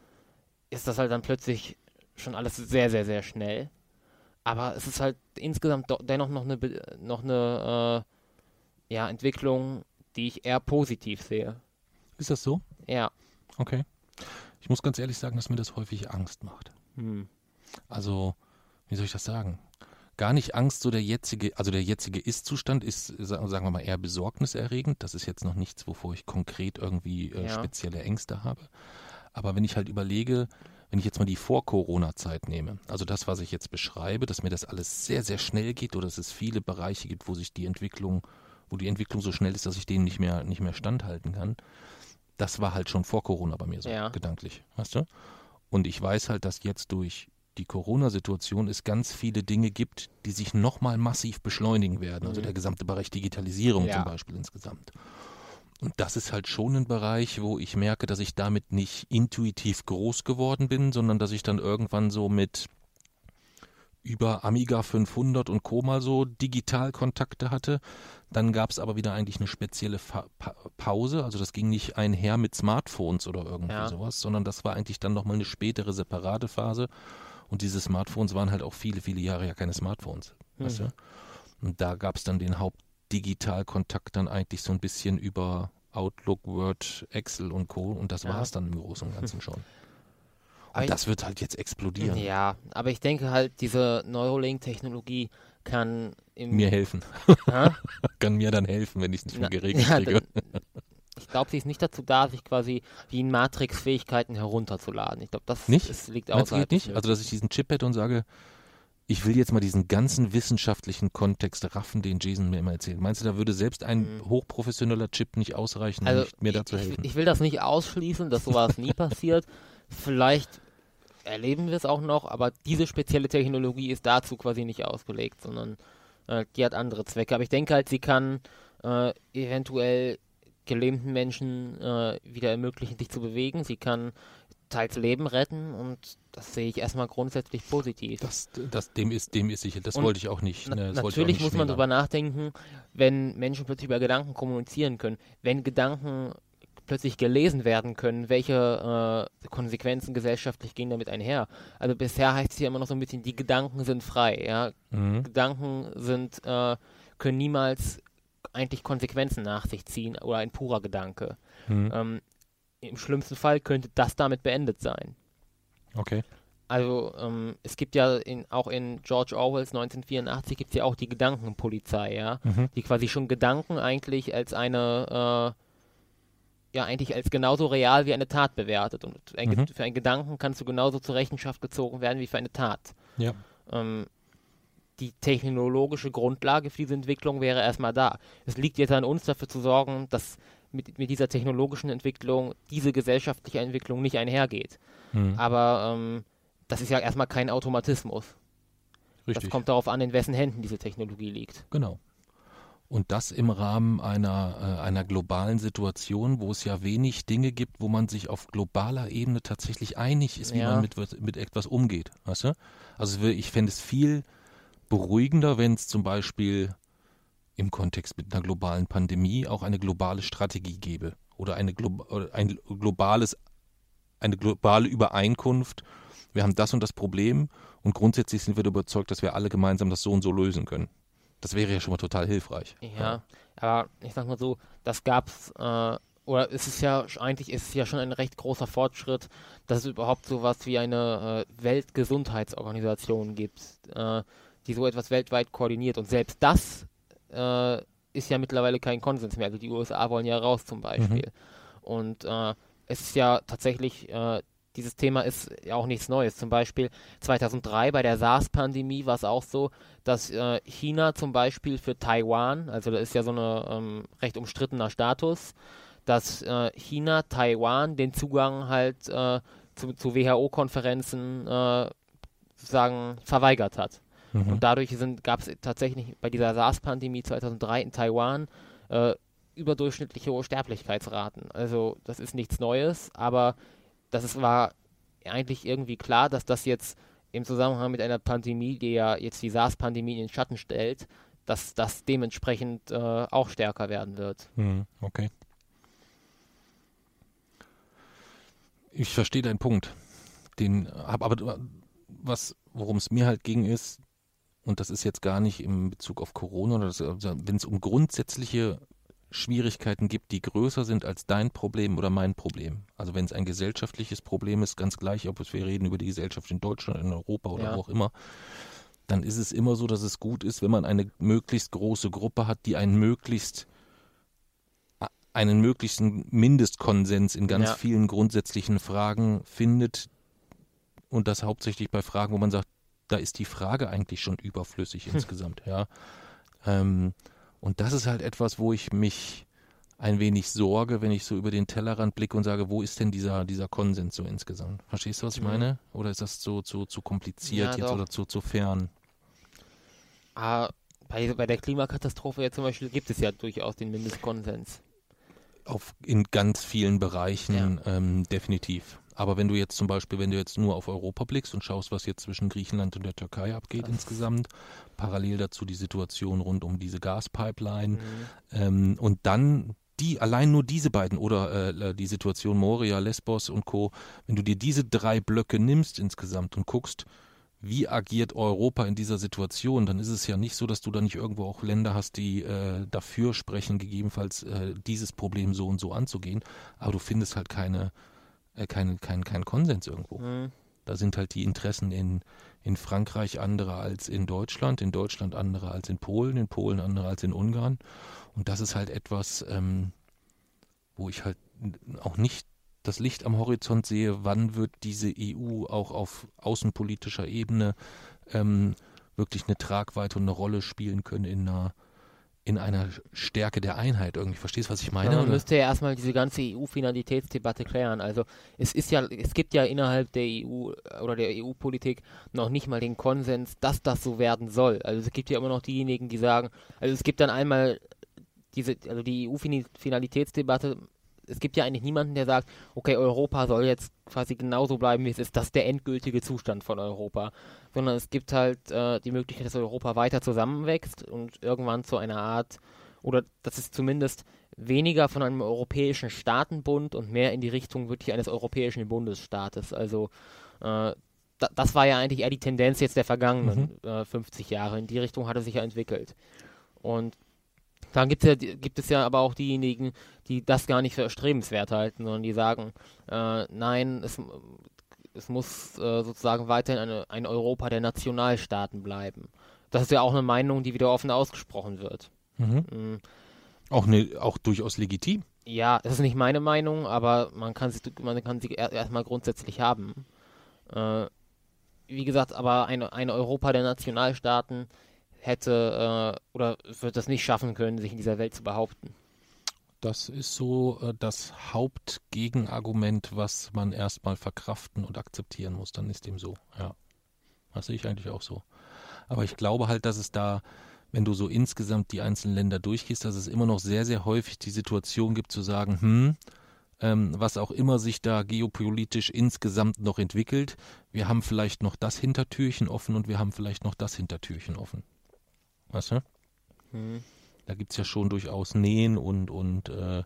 ist das halt dann plötzlich schon alles sehr, sehr, sehr schnell. Aber es ist halt insgesamt dennoch noch eine, noch eine äh, ja, Entwicklung, die ich eher positiv sehe. Ist das so? Ja. Okay. Ich muss ganz ehrlich sagen, dass mir das häufig Angst macht. Hm. Also, wie soll ich das sagen? Gar nicht Angst, so der jetzige, also der jetzige Ist-Zustand ist, sa- sagen wir mal, eher besorgniserregend. Das ist jetzt noch nichts, wovor ich konkret irgendwie äh, Ja. spezielle Ängste habe. Aber wenn ich halt überlege, wenn ich jetzt mal die Vor-Corona-Zeit nehme, also das, was ich jetzt beschreibe, dass mir das alles sehr, sehr schnell geht oder dass es viele Bereiche gibt, wo sich die Entwicklung, wo die Entwicklung so schnell ist, dass ich denen nicht mehr, nicht mehr standhalten kann, das war halt schon vor Corona bei mir so Ja. gedanklich, weißt du? Und ich weiß halt, dass jetzt durch die Corona-Situation es ganz viele Dinge gibt, die sich nochmal massiv beschleunigen werden. Also Mhm. der gesamte Bereich Digitalisierung Ja. zum Beispiel insgesamt. Und das ist halt schon ein Bereich, wo ich merke, dass ich damit nicht intuitiv groß geworden bin, sondern dass ich dann irgendwann so mit über Amiga 500 und Co. mal so Digitalkontakte hatte. Dann gab es aber wieder eigentlich eine spezielle Fa pa Pause. Also das ging nicht einher mit Smartphones oder irgendwie Ja. sowas, sondern das war eigentlich dann nochmal eine spätere separate Phase. Und diese Smartphones waren halt auch viele, viele Jahre ja keine Smartphones. Weißt Mhm. du? Und da gab es dann den Hauptdigitalkontakt dann eigentlich so ein bisschen über Outlook, Word, Excel und Co. Und das Ja. war es dann im Großen und Ganzen schon. Aber Und das wird halt jetzt explodieren. Ja, aber ich denke halt, diese Neuralink-Technologie kann im Mir helfen. Kann mir dann helfen, wenn ich es nicht mehr Na, geregelt ja, kriege. dann- ich glaube, sie ist nicht dazu da, sich quasi wie in Matrix Fähigkeiten herunterzuladen. Ich glaube, das Nicht? ist, liegt Meinst du, geht nicht? Also, dass ich diesen Chip hätte und sage, ich will jetzt mal diesen ganzen wissenschaftlichen Kontext raffen, den Jason mir immer erzählt. Meinst du, da würde selbst ein Mhm. hochprofessioneller Chip nicht ausreichen, also, um nicht mir ich, dazu ich, helfen? ich will das nicht ausschließen, dass sowas nie passiert. Vielleicht erleben wir es auch noch, aber diese spezielle Technologie ist dazu quasi nicht ausgelegt, sondern äh, die hat andere Zwecke. Aber ich denke halt, sie kann äh, eventuell gelähmten Menschen äh, wieder ermöglichen, sich zu bewegen. Sie kann teils Leben retten und das sehe ich erstmal grundsätzlich positiv. das, das, dem ist, dem ist sicher, das Und wollte ich auch nicht. Ne, das wollte ich auch natürlich nicht muss man darüber nachdenken, wenn Menschen plötzlich über Gedanken kommunizieren können, wenn Gedanken plötzlich gelesen werden können, welche äh, Konsequenzen gesellschaftlich gehen damit einher. Also bisher heißt es ja immer noch so ein bisschen, die Gedanken sind frei, ja. Mhm. Gedanken sind, äh, können niemals eigentlich Konsequenzen nach sich ziehen oder ein purer Gedanke. Mhm. Ähm, Im schlimmsten Fall könnte das damit beendet sein. Okay. Also ähm, es gibt ja in, auch in George Orwells 1984 gibt es ja auch die Gedankenpolizei, ja, Mhm. die quasi schon Gedanken eigentlich als eine, äh, ja eigentlich als genauso real wie eine Tat bewertet. Und ein, Mhm. für einen Gedanken kannst du genauso zur Rechenschaft gezogen werden wie für eine Tat. Ja. Ähm, die technologische Grundlage für diese Entwicklung wäre erstmal da. Es liegt jetzt an uns, dafür zu sorgen, dass mit, mit dieser technologischen Entwicklung diese gesellschaftliche Entwicklung nicht einhergeht. Hm. Aber ähm, das ist ja erstmal kein Automatismus. Richtig. Das kommt darauf an, in wessen Händen diese Technologie liegt. Genau. Und das im Rahmen einer, äh, einer globalen Situation, wo es ja wenig Dinge gibt, wo man sich auf globaler Ebene tatsächlich einig ist, wie Ja. man mit, mit etwas umgeht. Weißt du? Also ich fände es viel beruhigender, wenn es zum Beispiel im Kontext mit einer globalen Pandemie auch eine globale Strategie gäbe oder eine Glo ein globales, eine globale Übereinkunft. Wir haben das und das Problem und grundsätzlich sind wir überzeugt, dass wir alle gemeinsam das so und so lösen können. Das wäre ja schon mal total hilfreich. Ja, aber ich sag mal so, das gab's, äh, oder es ist ja eigentlich ist es ja schon ein recht großer Fortschritt, dass es überhaupt sowas wie eine äh, Weltgesundheitsorganisation gibt, äh, die so etwas weltweit koordiniert. Und selbst das äh, ist ja mittlerweile kein Konsens mehr. Also die USA wollen ja raus zum Beispiel. Und äh, es ist ja tatsächlich, äh, dieses Thema ist ja auch nichts Neues. Zum Beispiel 2003 bei der SARS-Pandemie war es auch so, dass äh, China zum Beispiel für Taiwan, also da ist ja so ein ähm, recht umstrittener Status, dass äh, China Taiwan den Zugang halt äh, zu, zu WHO-Konferenzen äh, sozusagen verweigert hat. Mhm. Und dadurch gab es tatsächlich bei dieser SARS-Pandemie 2003 in Taiwan äh, überdurchschnittliche hohe Sterblichkeitsraten. Also das ist nichts Neues, aber das ist, war eigentlich irgendwie klar, dass das jetzt im Zusammenhang mit einer Pandemie, die ja jetzt die SARS-Pandemie in den Schatten stellt, dass das dementsprechend äh, auch stärker werden wird. Hm, okay. Ich verstehe deinen Punkt. Den hab aber was, worum es mir halt ging, ist, und das ist jetzt gar nicht im Bezug auf Corona, oder also wenn es um grundsätzliche Schwierigkeiten gibt, die größer sind als dein Problem oder mein Problem. Also wenn es ein gesellschaftliches Problem ist, ganz gleich, ob wir reden über die Gesellschaft in Deutschland, in Europa oder Ja. wo auch immer, dann ist es immer so, dass es gut ist, wenn man eine möglichst große Gruppe hat, die einen möglichst einen möglichen Mindestkonsens in ganz Ja. vielen grundsätzlichen Fragen findet und das hauptsächlich bei Fragen, wo man sagt, da ist die Frage eigentlich schon überflüssig insgesamt, ja. Ähm, und das ist halt etwas, wo ich mich ein wenig sorge, wenn ich so über den Tellerrand blicke und sage, wo ist denn dieser, dieser Konsens so insgesamt? Verstehst du, was ich Mhm. meine? Oder ist das zu, zu, zu kompliziert Ja, jetzt doch. oder zu, zu fern? Aber bei, bei der Klimakatastrophe ja zum Beispiel gibt es ja durchaus den Mindestkonsens. Auf, in ganz vielen Bereichen ähm, definitiv. Aber wenn du jetzt zum Beispiel, wenn du jetzt nur auf Europa blickst und schaust, was jetzt zwischen Griechenland und der Türkei abgeht insgesamt, parallel dazu die Situation rund um diese Gaspipeline Mhm. ähm, und dann die, allein nur diese beiden oder äh, die Situation Moria, Lesbos und Co., wenn du dir diese drei Blöcke nimmst insgesamt und guckst, wie agiert Europa in dieser Situation, dann ist es ja nicht so, dass du da nicht irgendwo auch Länder hast, die äh, dafür sprechen, gegebenenfalls äh, dieses Problem so und so anzugehen, aber du findest halt keine, äh, keinen kein, kein Konsens irgendwo. Mhm. Da sind halt die Interessen in, in Frankreich andere als in Deutschland, in Deutschland andere als in Polen, in Polen andere als in Ungarn. Und das ist halt etwas, ähm, wo ich halt auch nicht das Licht am Horizont sehe, wann wird diese EU auch auf außenpolitischer Ebene ähm, wirklich eine Tragweite und eine Rolle spielen können in einer, in einer Stärke der Einheit irgendwie. Verstehst du, was ich meine? Ja, man müsste ja erstmal diese ganze EU-Finalitätsdebatte klären. Also es ist ja, es gibt ja innerhalb der EU oder der EU-Politik noch nicht mal den Konsens, dass das so werden soll. Also es gibt ja immer noch diejenigen, die sagen, also es gibt dann einmal diese, also die EU-Finalitätsdebatte, es gibt ja eigentlich niemanden, der sagt, okay, Europa soll jetzt quasi genauso bleiben, wie es ist, das ist der endgültige Zustand von Europa. Sondern es gibt halt äh, die Möglichkeit, dass Europa weiter zusammenwächst und irgendwann zu einer Art, oder dass es zumindest weniger von einem europäischen Staatenbund und mehr in die Richtung wirklich eines europäischen Bundesstaates. Also äh, da, das war ja eigentlich eher die Tendenz jetzt der vergangenen äh, 50 Jahre. In die Richtung hat es sich ja entwickelt. Und dann gibt's ja, gibt es ja aber auch diejenigen, die das gar nicht für erstrebenswert halten, sondern die sagen, äh, nein, es, es muss äh, sozusagen weiterhin eine, ein Europa der Nationalstaaten bleiben. Das ist ja auch eine Meinung, die wieder offen ausgesprochen wird. Mhm. Mm, Auch, ne, auch durchaus legitim. Ja, das ist nicht meine Meinung, aber man kann sie, man kann sie er- erstmal grundsätzlich haben. Äh, wie gesagt, aber ein, ein Europa der Nationalstaaten hätte äh, oder wird das nicht schaffen können, sich in dieser Welt zu behaupten. Das ist so äh, das Hauptgegenargument, was man erstmal verkraften und akzeptieren muss. Dann ist dem so, ja. Das sehe ich eigentlich auch so. Aber ich glaube halt, dass es da, wenn du so insgesamt die einzelnen Länder durchgehst, dass es immer noch sehr, sehr häufig die Situation gibt zu sagen, hm, ähm, was auch immer sich da geopolitisch insgesamt noch entwickelt, wir haben vielleicht noch das Hintertürchen offen und wir haben vielleicht noch das Hintertürchen offen. Weißt du? Hm. Da gibt es ja schon durchaus Nähen und, und äh,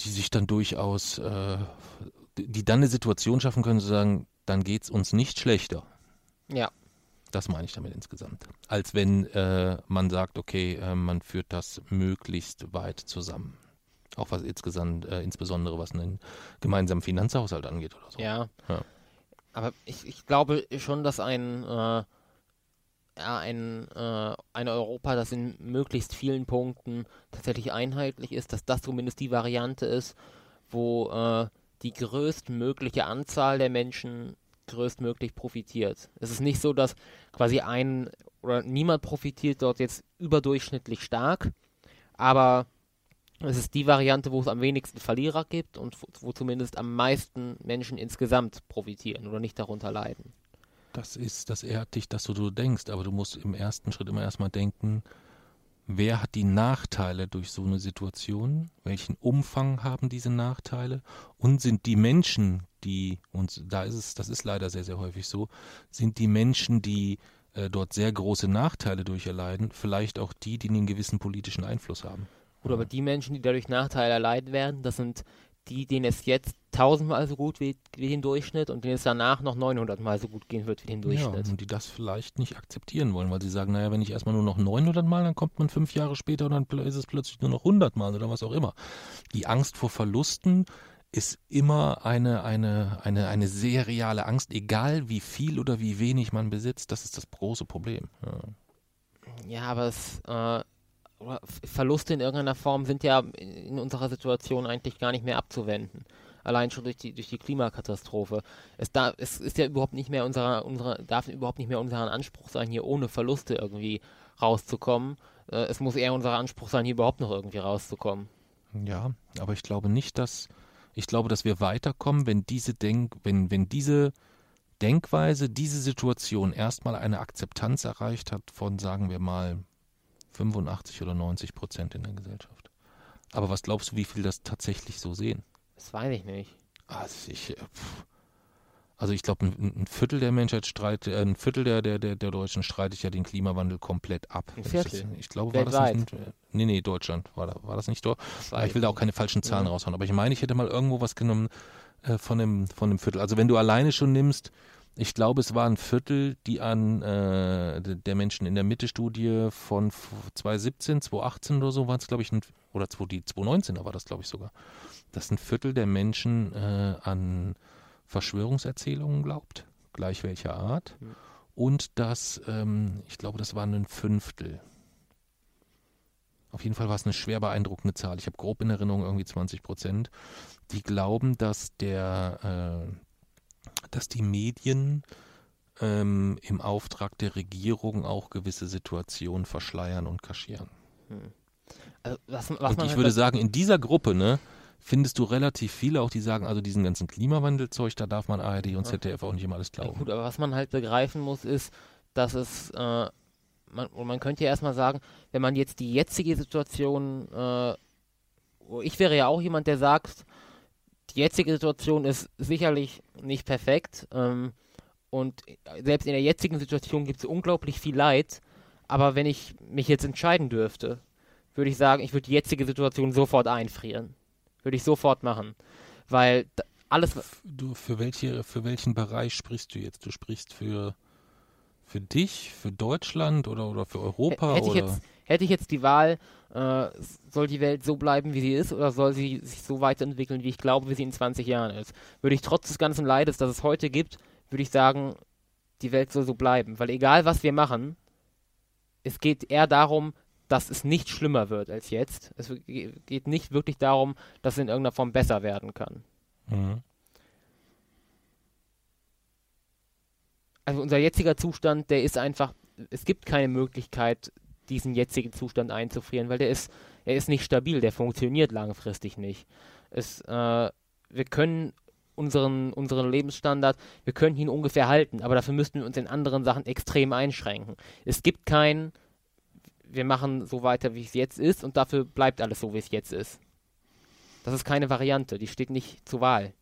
die sich dann durchaus, äh, die dann eine Situation schaffen können, zu sagen, dann geht es uns nicht schlechter. Ja. Das meine ich damit insgesamt. Als wenn äh, man sagt, okay, äh, man führt das möglichst weit zusammen. Auch was insgesamt, äh, insbesondere was einen gemeinsamen Finanzhaushalt angeht oder so. Ja. ja. Aber ich, ich glaube schon, dass ein, äh, ein, äh, ein Europa, das in möglichst vielen Punkten tatsächlich einheitlich ist, dass das zumindest die Variante ist, wo äh, die größtmögliche Anzahl der Menschen größtmöglich profitiert. Es ist nicht so, dass quasi ein oder niemand profitiert dort jetzt überdurchschnittlich stark, aber es ist die Variante, wo es am wenigsten Verlierer gibt und wo zumindest am meisten Menschen insgesamt profitieren oder nicht darunter leiden. Das ist, das ehrt dich, dass du so denkst, aber du musst im ersten Schritt immer erstmal denken, wer hat die Nachteile durch so eine Situation, welchen Umfang haben diese Nachteile? Und sind die Menschen, die, und da ist es, das ist leider sehr, sehr häufig so, sind die Menschen, die äh, dort sehr große Nachteile durch erleiden, vielleicht auch die, die einen gewissen politischen Einfluss haben. Oder aber die Menschen, die dadurch Nachteile erleiden werden, das sind die, denen es jetzt tausendmal so gut wie, wie den Durchschnitt und denen es danach noch 900 Mal so gut gehen wird wie den Durchschnitt. Ja, und die das vielleicht nicht akzeptieren wollen, weil sie sagen, naja, wenn ich erstmal nur noch 900 Mal, dann kommt man fünf Jahre später und dann ist es plötzlich nur noch 100 Mal oder was auch immer. Die Angst vor Verlusten ist immer eine, eine, eine, eine sehr reale Angst, egal wie viel oder wie wenig man besitzt. Das ist das große Problem. Ja, ja aber es, äh, Verluste in irgendeiner Form sind ja in unserer Situation eigentlich gar nicht mehr abzuwenden. Allein schon durch die, durch die Klimakatastrophe. Es, da, es ist ja überhaupt nicht mehr unserer, unserer, darf überhaupt nicht mehr unser Anspruch sein, hier ohne Verluste irgendwie rauszukommen. Äh, es muss eher unser Anspruch sein, hier überhaupt noch irgendwie rauszukommen. Ja, aber ich glaube nicht, dass ich glaube, dass wir weiterkommen, wenn diese Denk, wenn, wenn diese Denkweise, diese Situation erstmal eine Akzeptanz erreicht hat von, sagen wir mal, 85 oder 90 Prozent in der Gesellschaft. Aber was glaubst du, wie viel das tatsächlich so sehen? Das weiß ich nicht. Also ich, äh, also ich glaube, ein, ein, Viertel der Menschheit streitet, äh, ein Viertel der, der, der, der Deutschen streitet ja den Klimawandel komplett ab. Ein Viertel? Ich, ich glaube, war das nicht, nee, nee, Deutschland, war, da, war das nicht dort? Ich will da auch keine falschen Zahlen ja. raushauen, aber ich meine, ich hätte mal irgendwo was genommen äh, von, dem, von dem Viertel. Also wenn du alleine schon nimmst, ich glaube, es war ein Viertel, die an äh, der Menschen in der Mitte-Studie von 2017, 2018 oder so waren es, glaube ich, oder 2019 war das, glaube ich, sogar, dass ein Viertel der Menschen äh, an Verschwörungserzählungen glaubt, gleich welcher Art, mhm. und dass, ähm, ich glaube, das waren ein Fünftel. Auf jeden Fall war es eine schwer beeindruckende Zahl. Ich habe grob in Erinnerung irgendwie 20 Prozent, die glauben, dass der äh, dass die Medien ähm, im Auftrag der Regierung auch gewisse Situationen verschleiern und kaschieren. Hm. Also, was, was und ich halt würde sagen, in dieser Gruppe, ne, findest du relativ viele auch, die sagen, also diesen ganzen Klimawandelzeug, da darf man ARD und ZDF auch nicht immer alles glauben. Ja, gut, aber was man halt begreifen muss, ist, dass es, äh, man, man könnte ja erstmal sagen, wenn man jetzt die jetzige Situation, äh, ich wäre ja auch jemand, der sagt, die jetzige Situation ist sicherlich nicht perfekt. Ähm, und selbst in der jetzigen Situation gibt es unglaublich viel Leid. Aber wenn ich mich jetzt entscheiden dürfte, würde ich sagen, ich würde die jetzige Situation sofort einfrieren. Würde ich sofort machen. Weil alles. Du, für, welche, für welchen Bereich sprichst du jetzt? Du sprichst für, für dich, für Deutschland oder, oder für Europa? Hätte, oder? Ich jetzt, hätte ich jetzt die Wahl, äh, soll die Welt so bleiben, wie sie ist, oder soll sie sich so weiterentwickeln, wie ich glaube, wie sie in 20 Jahren ist? Würde ich trotz des ganzen Leides, das es heute gibt, würde ich sagen, die Welt soll so bleiben. Weil egal, was wir machen, es geht eher darum, dass es nicht schlimmer wird als jetzt. Es geht nicht wirklich darum, dass es in irgendeiner Form besser werden kann. Mhm. also unser jetziger Zustand, der ist einfach, es gibt keine Möglichkeit, diesen jetzigen Zustand einzufrieren, weil der ist, er ist nicht stabil, der funktioniert langfristig nicht. Es, äh, wir können unseren, unseren Lebensstandard, wir können ihn ungefähr halten, aber dafür müssten wir uns in anderen Sachen extrem einschränken. Es gibt kein, wir machen so weiter, wie es jetzt ist und dafür bleibt alles so, wie es jetzt ist. Das ist keine Variante, die steht nicht zur Wahl.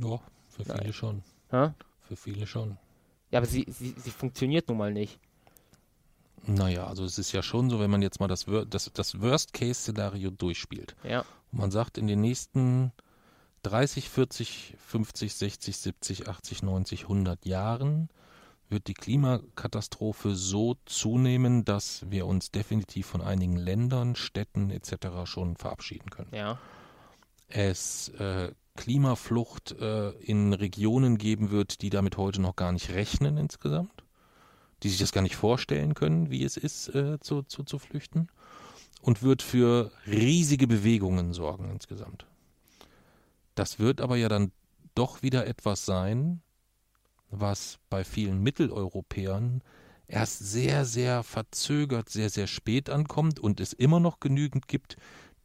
Ja, für viele Nein. schon. Ha? Für viele schon. Ja, aber sie, sie, sie funktioniert nun mal nicht. Naja, also es ist ja schon so, wenn man jetzt mal das, das, das Worst-Case-Szenario durchspielt. Ja. Und man sagt, in den nächsten 30, 40, 50, 60, 70, 80, 90, 100 Jahren wird die Klimakatastrophe so zunehmen, dass wir uns definitiv von einigen Ländern, Städten etc. schon verabschieden können. Ja. Es äh, Klimaflucht äh, in Regionen geben wird, die damit heute noch gar nicht rechnen insgesamt, die sich das gar nicht vorstellen können, wie es ist, äh, zu, zu, zu flüchten und wird für riesige Bewegungen sorgen insgesamt. Das wird aber ja dann doch wieder etwas sein, was bei vielen Mitteleuropäern erst sehr, sehr verzögert, sehr, sehr spät ankommt und es immer noch genügend gibt,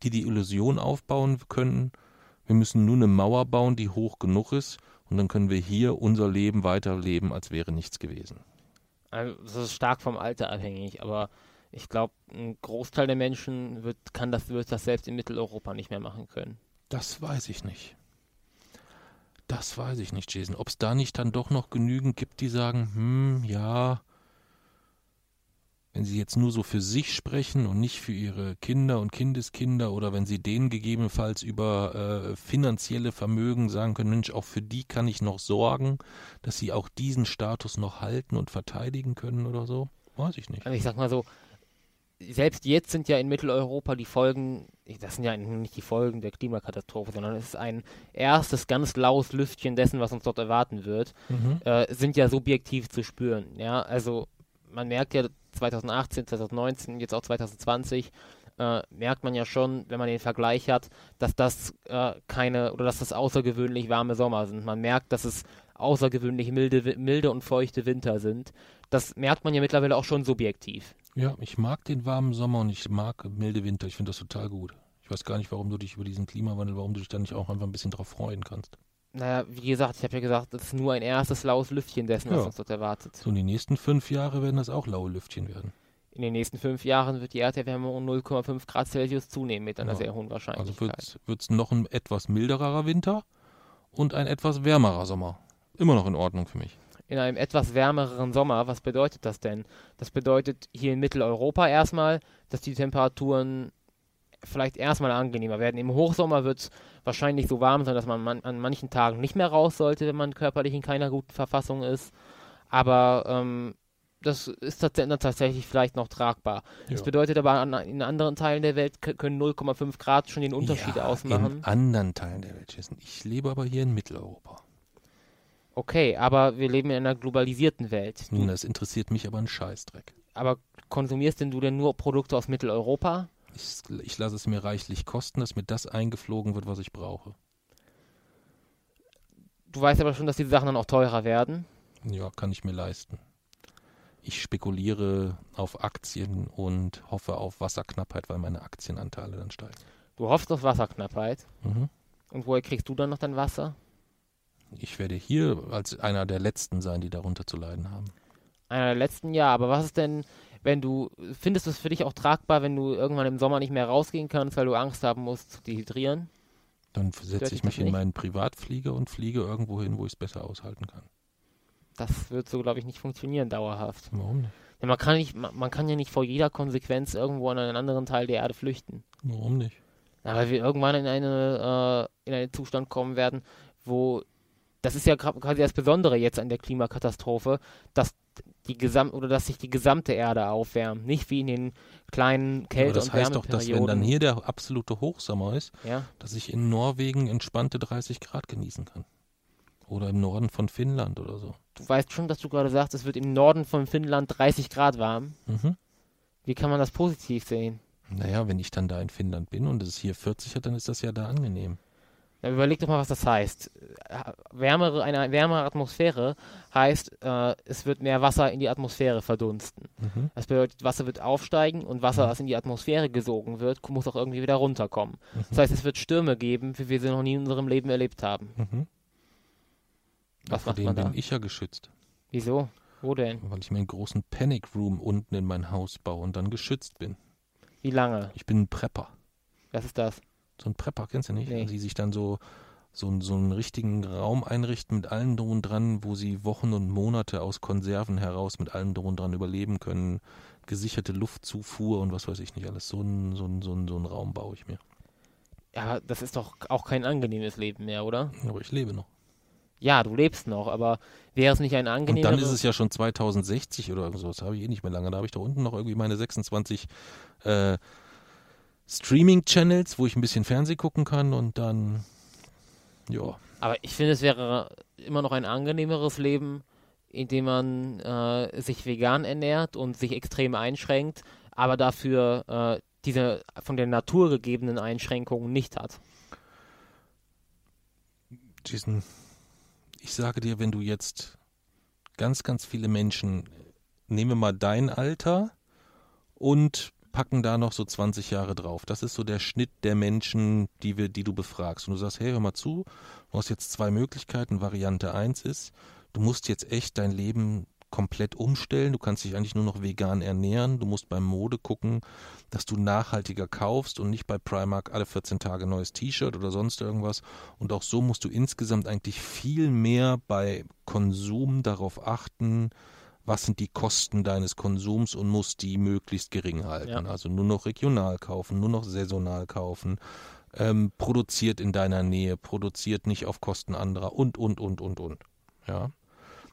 die die Illusion aufbauen können, wir müssen nur eine Mauer bauen, die hoch genug ist und dann können wir hier unser Leben weiterleben, als wäre nichts gewesen. Also, das ist stark vom Alter abhängig, aber ich glaube, ein Großteil der Menschen wird, kann das, wird das selbst in Mitteleuropa nicht mehr machen können. Das weiß ich nicht. Das weiß ich nicht, Jason. Ob es da nicht dann doch noch genügend gibt, die sagen, hm, ja, wenn sie jetzt nur so für sich sprechen und nicht für ihre Kinder und Kindeskinder oder wenn sie denen gegebenenfalls über äh, finanzielle Vermögen sagen können, Mensch, auch für die kann ich noch sorgen, dass sie auch diesen Status noch halten und verteidigen können oder so, weiß ich nicht. Also ich sag mal so, selbst jetzt sind ja in Mitteleuropa die Folgen, das sind ja nicht die Folgen der Klimakatastrophe, sondern es ist ein erstes ganz laues Lüftchen dessen, was uns dort erwarten wird, Mhm. äh, sind ja subjektiv zu spüren. Ja, also man merkt ja 2018, 2019, jetzt auch 2020, äh, merkt man ja schon, wenn man den Vergleich hat, dass das äh, keine oder dass das außergewöhnlich warme Sommer sind. Man merkt, dass es außergewöhnlich milde, milde und feuchte Winter sind. Das merkt man ja mittlerweile auch schon subjektiv. Ja, ich mag den warmen Sommer und ich mag milde Winter. Ich finde das total gut. Ich weiß gar nicht, warum du dich über diesen Klimawandel, warum du dich da nicht auch einfach ein bisschen drauf freuen kannst. Naja, wie gesagt, ich habe ja gesagt, das ist nur ein erstes laues Lüftchen dessen, was Ja. uns dort erwartet. So in den nächsten fünf Jahre werden das auch laue Lüftchen werden. In den nächsten fünf Jahren wird die Erderwärmung um 0,5 Grad Celsius zunehmen mit einer Ja. sehr hohen Also Wahrscheinlichkeit. wird es noch ein etwas milderer Winter und ein etwas wärmerer Sommer. Immer noch in Ordnung für mich. In einem etwas wärmeren Sommer, was bedeutet das denn? Das bedeutet hier in Mitteleuropa erstmal, dass die Temperaturen vielleicht erstmal angenehmer werden. Im Hochsommer wird es wahrscheinlich so warm sein, dass man man an manchen Tagen nicht mehr raus sollte, wenn man körperlich in keiner guten Verfassung ist. Aber ähm, das ist tatsächlich vielleicht noch tragbar. Das Ja. bedeutet aber, an, in anderen Teilen der Welt können 0,5 Grad schon den Unterschied ja, ausmachen. In anderen Teilen der Welt, Jason. Ich lebe aber hier in Mitteleuropa. Okay, aber wir leben in einer globalisierten Welt. Nun, das interessiert mich aber ein Scheißdreck. Aber konsumierst denn du denn nur Produkte aus Mitteleuropa? Ich, ich lasse es mir reichlich kosten, dass mir das eingeflogen wird, was ich brauche. Du weißt aber schon, dass diese Sachen dann auch teurer werden. Ja, kann ich mir leisten. Ich spekuliere auf Aktien und hoffe auf Wasserknappheit, weil meine Aktienanteile dann steigen. Du hoffst auf Wasserknappheit. Mhm. Und woher kriegst du dann noch dein Wasser? Ich werde hier als einer der Letzten sein, die darunter zu leiden haben. Einer der letzten Jahre. Aber was ist denn, wenn du, findest du es für dich auch tragbar, wenn du irgendwann im Sommer nicht mehr rausgehen kannst, weil du Angst haben musst zu dehydrieren? Dann setze ich mich in nicht? meinen Privatflieger und fliege irgendwo hin, wo ich es besser aushalten kann. Das wird so, glaube ich, nicht funktionieren dauerhaft. Warum nicht? Ja, man, kann nicht, man, man kann ja nicht vor jeder Konsequenz irgendwo an einen anderen Teil der Erde flüchten. Warum nicht? Ja, weil wir irgendwann in, eine, äh, in einen Zustand kommen werden, wo das ist ja quasi das Besondere jetzt an der Klimakatastrophe, dass die Gesam oder dass sich die gesamte Erde aufwärmt, nicht wie in den kleinen Aber Kälte- das und heißt doch, dass wenn dann hier der absolute Hochsommer ist, ja, dass ich in Norwegen entspannte 30 Grad genießen kann. Oder im Norden von Finnland oder so. du weißt schon, dass du gerade sagst, es wird im Norden von Finnland 30 Grad warm. Mhm. Wie kann man das positiv sehen? Naja, wenn ich dann da in Finnland bin und es hier 40 hat, dann ist das ja da angenehm. Ja, überleg doch mal, was das heißt. Äh, wärmere, eine wärmere Atmosphäre heißt, äh, es wird mehr Wasser in die Atmosphäre verdunsten. Mhm. Das bedeutet, Wasser wird aufsteigen und Wasser, Mhm. das in die Atmosphäre gesogen wird, muss auch irgendwie wieder runterkommen. Mhm. Das heißt, es wird Stürme geben, wie wir sie noch nie in unserem Leben erlebt haben. Mhm. Was Vor macht man da? bin ich ja geschützt, Wieso? Wo denn? weil ich mir einen großen Panic Room unten in mein Haus baue und dann geschützt bin. Wie lange? Ich bin ein Prepper. Was ist das? So ein Prepper, kennst du nicht? Nee. Die sich dann so, so, so einen richtigen Raum einrichten mit allem drum und dran, wo sie Wochen und Monate aus Konserven heraus mit allem drum und dran überleben können. Gesicherte Luftzufuhr und was weiß ich nicht alles. So einen so ein, so ein, so ein Raum baue ich mir. Ja, das ist doch auch kein angenehmes Leben mehr, oder? Aber ich lebe noch. Ja, du lebst noch, aber wäre es nicht ein Und angenehmeres... dann ist es ja schon 2060 oder so, das habe ich eh nicht mehr lange. Da habe ich da unten noch irgendwie meine 26 äh, Streaming-Channels, wo ich ein bisschen Fernseh gucken kann und dann, ja. Aber ich finde, es wäre immer noch ein angenehmeres Leben, in dem man äh, sich vegan ernährt und sich extrem einschränkt, aber dafür äh, diese von der Natur gegebenen Einschränkungen nicht hat. Jason, ich sage dir, wenn du jetzt ganz, ganz viele Menschen, nehmen wir mal dein Alter und packen da noch so 20 Jahre drauf. Das ist so der Schnitt der Menschen, die wir, die du befragst. Und du sagst, hey, hör mal zu, du hast jetzt zwei Möglichkeiten. Variante 1 ist, du musst jetzt echt dein Leben komplett umstellen. Du kannst dich eigentlich nur noch vegan ernähren. Du musst beim Mode gucken, dass du nachhaltiger kaufst und nicht bei Primark alle 14 Tage neues T-Shirt oder sonst irgendwas. Und auch so musst du insgesamt eigentlich viel mehr bei Konsum darauf achten, was sind die Kosten deines Konsums und musst die möglichst gering halten. Ja. Also nur noch regional kaufen, nur noch saisonal kaufen, ähm, produziert in deiner Nähe, produziert nicht auf Kosten anderer und, und, und, und, und. Ja.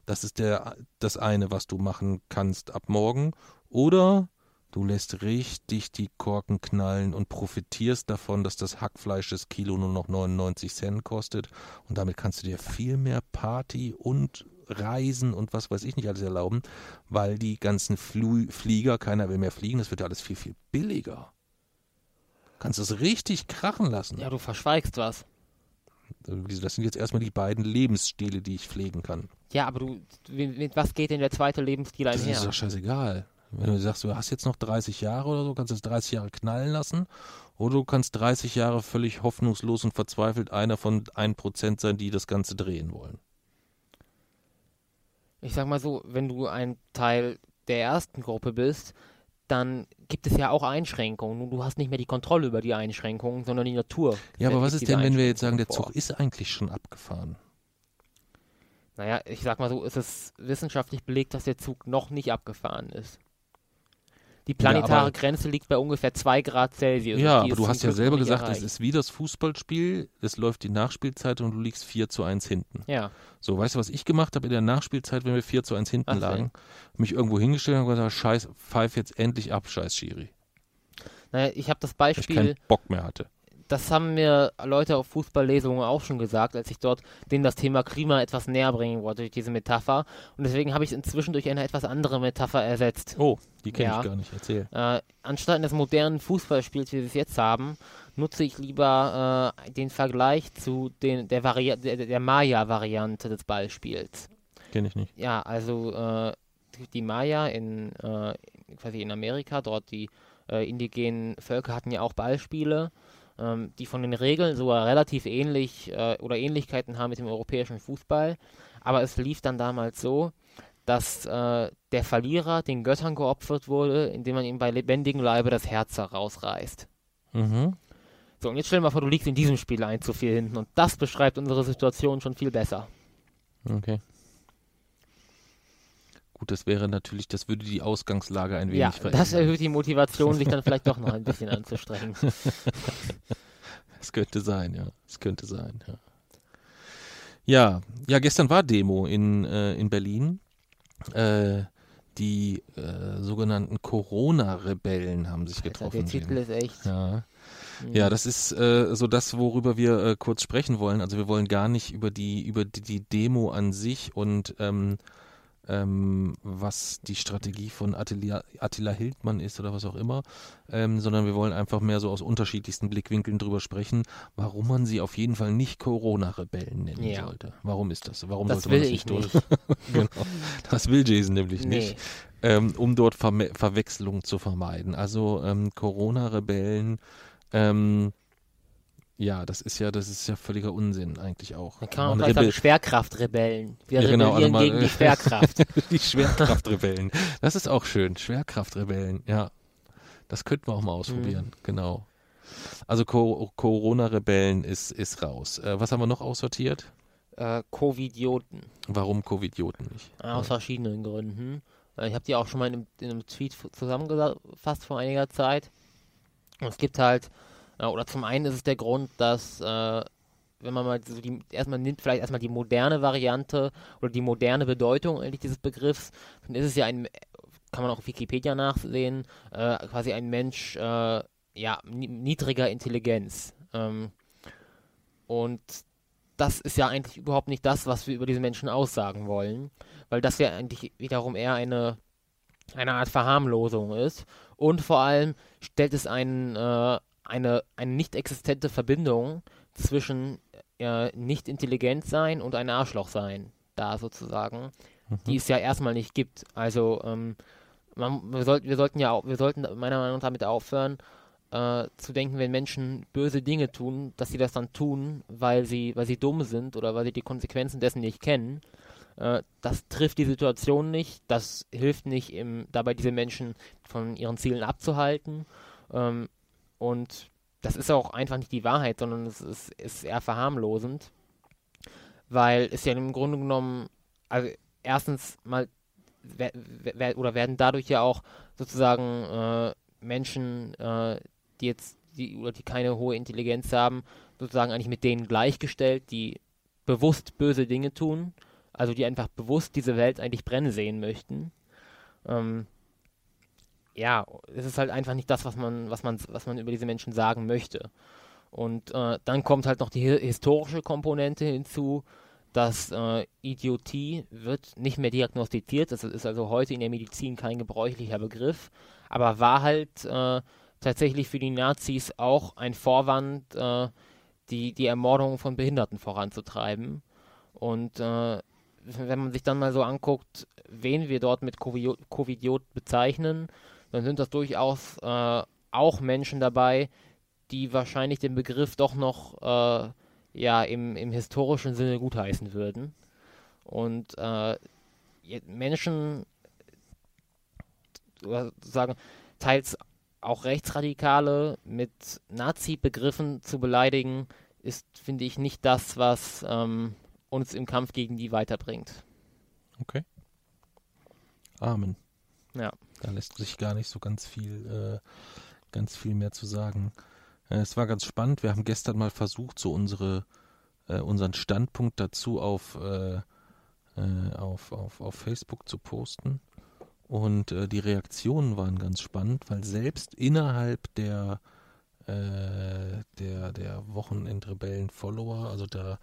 Das ist der, das eine, was du machen kannst ab morgen. Oder du lässt richtig die Korken knallen und profitierst davon, dass das Hackfleisch das Kilo nur noch 99 Cent kostet. Und damit kannst du dir viel mehr Party und Reisen und was weiß ich nicht alles erlauben, weil die ganzen Flu Flieger, keiner will mehr fliegen, das wird ja alles viel, viel billiger. Kannst es richtig krachen lassen. Ja, du verschweigst was. Das sind jetzt erstmal die beiden Lebensstile, die ich pflegen kann. Ja, aber du, mit, was geht denn der zweite Lebensstil Das einher? ist doch scheißegal. Wenn du sagst, du hast jetzt noch 30 Jahre oder so, kannst du es 30 Jahre knallen lassen. Oder du kannst 30 Jahre völlig hoffnungslos und verzweifelt einer von 1% sein, die das Ganze drehen wollen. Ich sag mal so, wenn du ein Teil der ersten Gruppe bist, dann gibt es ja auch Einschränkungen. Du hast nicht mehr die Kontrolle über die Einschränkungen, sondern die Natur. Ja, aber was ist denn, wenn wir jetzt sagen, der Zug ist eigentlich schon abgefahren? Naja, ich sag mal so, ist es wissenschaftlich belegt, dass der Zug noch nicht abgefahren ist. Die planetare aber- Grenze liegt bei ungefähr 2 Grad Celsius. Ja, aber du hast ja Glück selber gesagt, es ist wie das Fußballspiel, es läuft die Nachspielzeit und du liegst 4 zu 1 hinten. Ja, So, weißt du, was ich gemacht habe in der Nachspielzeit, wenn wir 4 zu 1 hinten denn? lagen? Mich irgendwo hingestellt und gesagt, scheiß, pfeif jetzt endlich ab, scheiß Schiri. naja, ich habe das Weil ich Beispiel, keinen Bock mehr hatte. Das haben mir Leute auf Fußballlesungen auch schon gesagt, als ich dort denen das Thema Klima etwas näher bringen wollte durch diese Metapher. Und deswegen habe ich es inzwischen durch eine etwas andere Metapher ersetzt. Oh, die kenne Ja. ich gar nicht. Erzähl. Äh, anstatt eines modernen Fußballspiels, wie wir es jetzt haben, nutze ich lieber äh, den Vergleich zu den, der, Vari der, der Maya-Variante des Ballspiels. Kenne ich nicht. Ja, also äh, die- Maya in, äh, quasi in Amerika, dort die äh, indigenen Völker hatten ja auch Ballspiele, ähm, die von den Regeln sogar relativ ähnlich äh, oder Ähnlichkeiten haben mit dem europäischen Fußball. Aber es lief dann damals so, dass äh, der Verlierer den Göttern geopfert wurde, indem man ihm bei lebendigem Leibe das Herz herausreißt. Mhm. So, und jetzt stell dir mal vor, du liegst in diesem Spiel ein zu viel hinten und das beschreibt unsere Situation schon viel besser. Okay. Gut, das wäre natürlich, das würde die Ausgangslage ein wenig Ja, verändern. das erhöht die Motivation, sich dann vielleicht doch noch ein bisschen anzustrengen. Es könnte sein, ja. Es könnte sein, ja. Ja, ja gestern war Demo in, äh, in Berlin. Äh, die äh, sogenannten Corona-Rebellen haben sich Alter, getroffen. der Titel ist echt. ja. Mhm. ja, das ist äh, so das, worüber wir äh, kurz sprechen wollen. Also wir wollen gar nicht über die über die, die Demo an sich und ähm, ähm, was die Strategie von Attila, Attila Hildmann ist oder was auch immer, ähm, sondern wir wollen einfach mehr so aus unterschiedlichsten Blickwinkeln drüber sprechen, warum man sie auf jeden Fall nicht Corona-Rebellen nennen Ja. sollte. Warum ist das? Warum Das sollte man das ich tun? nicht. genau. Das will Jason nämlich Nee. nicht, ähm, um dort Verme Verwechslung zu vermeiden. Also ähm, Corona-Rebellen, ähm, ja, das ist ja, das ist ja völliger Unsinn eigentlich auch. Dann kann man vielleicht sagen rebell- Schwerkraftrebellen. Wir Ja, genau, rebellieren also mal- gegen die Schwerkraft. die Schwerkraftrebellen. Das ist auch schön. Schwerkraftrebellen, ja. Das könnten wir auch mal ausprobieren, Mhm. genau. Also Co Corona-Rebellen ist, ist raus. Äh, was haben wir noch aussortiert? äh, Covidioten. Warum Covidioten nicht? Aus verschiedenen Gründen. Äh, Ich habe die auch schon mal in einem, in einem Tweet zusammengefasst vor einiger Zeit. Und es gibt halt, äh, oder zum einen ist es der Grund, dass, äh, wenn man mal so die, erstmal nimmt, vielleicht erstmal die moderne Variante oder die moderne Bedeutung eigentlich dieses Begriffs, dann ist es ja ein, kann man auch auf Wikipedia nachsehen, äh, quasi ein Mensch, äh, ja, ni- niedriger Intelligenz. Ähm, und das ist ja eigentlich überhaupt nicht das, was wir über diese Menschen aussagen wollen, weil das ja eigentlich wiederum eher eine, eine Art Verharmlosung ist. Und vor allem stellt es einen, äh, eine, eine nicht existente Verbindung zwischen äh, nicht intelligent sein und ein Arschloch sein da sozusagen, die es ja erstmal nicht gibt. Also ähm, man, wir, sollten, wir sollten ja auch, wir sollten meiner Meinung nach damit aufhören, äh, zu denken, wenn Menschen böse Dinge tun, dass sie das dann tun, weil sie, weil sie dumm sind oder weil sie die Konsequenzen dessen nicht kennen. Äh, das trifft die Situation nicht, das hilft nicht, im, dabei diese Menschen von ihren Zielen abzuhalten. Ähm, und das ist auch einfach nicht die Wahrheit, sondern es ist, ist eher verharmlosend, weil es ja im Grunde genommen, also erstens mal wer, wer, oder werden dadurch ja auch sozusagen äh, Menschen, äh, die jetzt die oder die keine hohe Intelligenz haben, sozusagen eigentlich mit denen gleichgestellt, die bewusst böse Dinge tun, also die einfach bewusst diese Welt eigentlich brennen sehen möchten. Ähm, ja, es ist halt einfach nicht das, was man, was man, was man über diese Menschen sagen möchte. Und äh, dann kommt halt noch die hi- historische Komponente hinzu, dass äh, Idiotie wird nicht mehr diagnostiziert. Das ist also heute in der Medizin kein gebräuchlicher Begriff, aber war halt äh, tatsächlich für die Nazis auch ein Vorwand, äh, die, die Ermordung von Behinderten voranzutreiben. Und äh, wenn man sich dann mal so anguckt, wen wir dort mit Covidiot bezeichnen, dann sind das durchaus äh, auch Menschen dabei, die wahrscheinlich den Begriff doch noch äh, ja, im, im historischen Sinne gutheißen würden. Und äh, Menschen oder sagen, teils auch Rechtsradikale mit Nazi-Begriffen zu beleidigen, ist, finde ich, nicht das, was ähm, uns im Kampf gegen die weiterbringt. Okay. Amen. Ja. Da lässt sich gar nicht so ganz viel, äh, ganz viel mehr zu sagen. Äh, es war ganz spannend. Wir haben gestern mal versucht, so unsere, äh, unseren Standpunkt dazu auf, äh, äh, auf, auf, auf Facebook zu posten. Und äh, die Reaktionen waren ganz spannend, weil selbst innerhalb der, der, der Wochenendrebellen-Follower, also der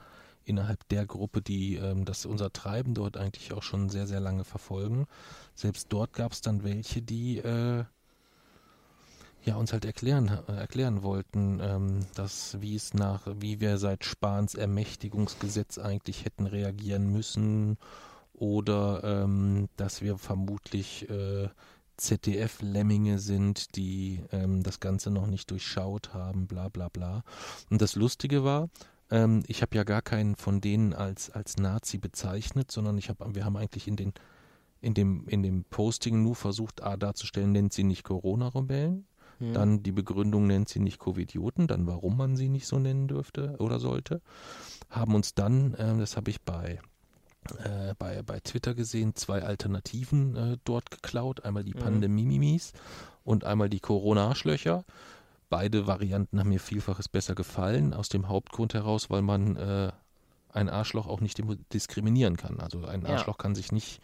innerhalb der Gruppe, die ähm, das unser Treiben dort eigentlich auch schon sehr, sehr lange verfolgen, selbst dort gab es dann welche, die äh, ja uns halt erklären, äh, erklären wollten, ähm, dass wie es nach, wie wir seit Spahns Ermächtigungsgesetz eigentlich hätten reagieren müssen oder ähm, dass wir vermutlich äh, ZDF-Lemminge sind, die ähm, das Ganze noch nicht durchschaut haben, bla bla bla. Und das Lustige war, ähm, ich habe ja gar keinen von denen als, als Nazi bezeichnet, sondern ich hab, wir haben eigentlich in, den, in, dem, in dem Posting nur versucht, A, darzustellen, nennt sie nicht Corona-Rebellen, Hm. dann die Begründung nennt sie nicht Covidioten, dann warum man sie nicht so nennen dürfte oder sollte. Haben uns dann, äh, das habe ich bei, äh, bei, bei Twitter gesehen, zwei Alternativen äh, dort geklaut. Einmal die Mhm. Pandemie-Mimis und einmal die Corona-Arschlöcher. Beide Varianten haben mir vielfaches besser gefallen, aus dem Hauptgrund heraus, weil man äh, ein Arschloch auch nicht diskriminieren kann. Also ein Ja. Arschloch kann sich nicht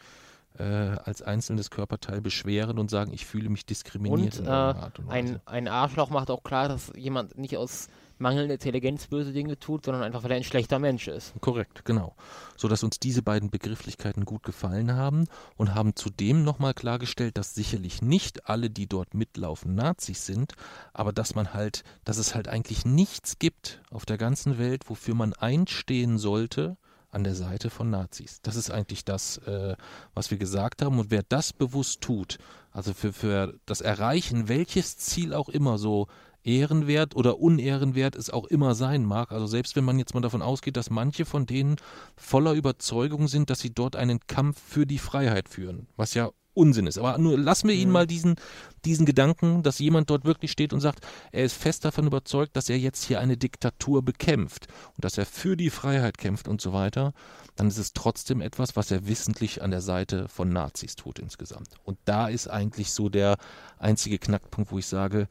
äh, als einzelnes Körperteil beschweren und sagen, ich fühle mich diskriminiert Und, in äh, Art und Weise. Ein, ein Arschloch macht auch klar, dass jemand nicht aus mangelnde Intelligenz böse Dinge tut, sondern einfach, weil er ein schlechter Mensch ist. Korrekt, genau. So dass uns diese beiden Begrifflichkeiten gut gefallen haben und haben zudem nochmal klargestellt, dass sicherlich nicht alle, die dort mitlaufen, Nazis sind, aber dass man halt, dass es halt eigentlich nichts gibt auf der ganzen Welt, wofür man einstehen sollte, an der Seite von Nazis. Das ist eigentlich das, äh, was wir gesagt haben. Und wer das bewusst tut, also für, für das Erreichen, welches Ziel auch immer so ehrenwert oder unehrenwert es auch immer sein mag. Also selbst wenn man jetzt mal davon ausgeht, dass manche von denen voller Überzeugung sind, dass sie dort einen Kampf für die Freiheit führen, was ja Unsinn ist. Aber nur lassen wir ihn mhm. mal diesen, diesen Gedanken, dass jemand dort wirklich steht und sagt, er ist fest davon überzeugt, dass er jetzt hier eine Diktatur bekämpft und dass er für die Freiheit kämpft und so weiter, dann ist es trotzdem etwas, was er wissentlich an der Seite von Nazis tut insgesamt. Und da ist eigentlich so der einzige Knackpunkt, wo ich sage,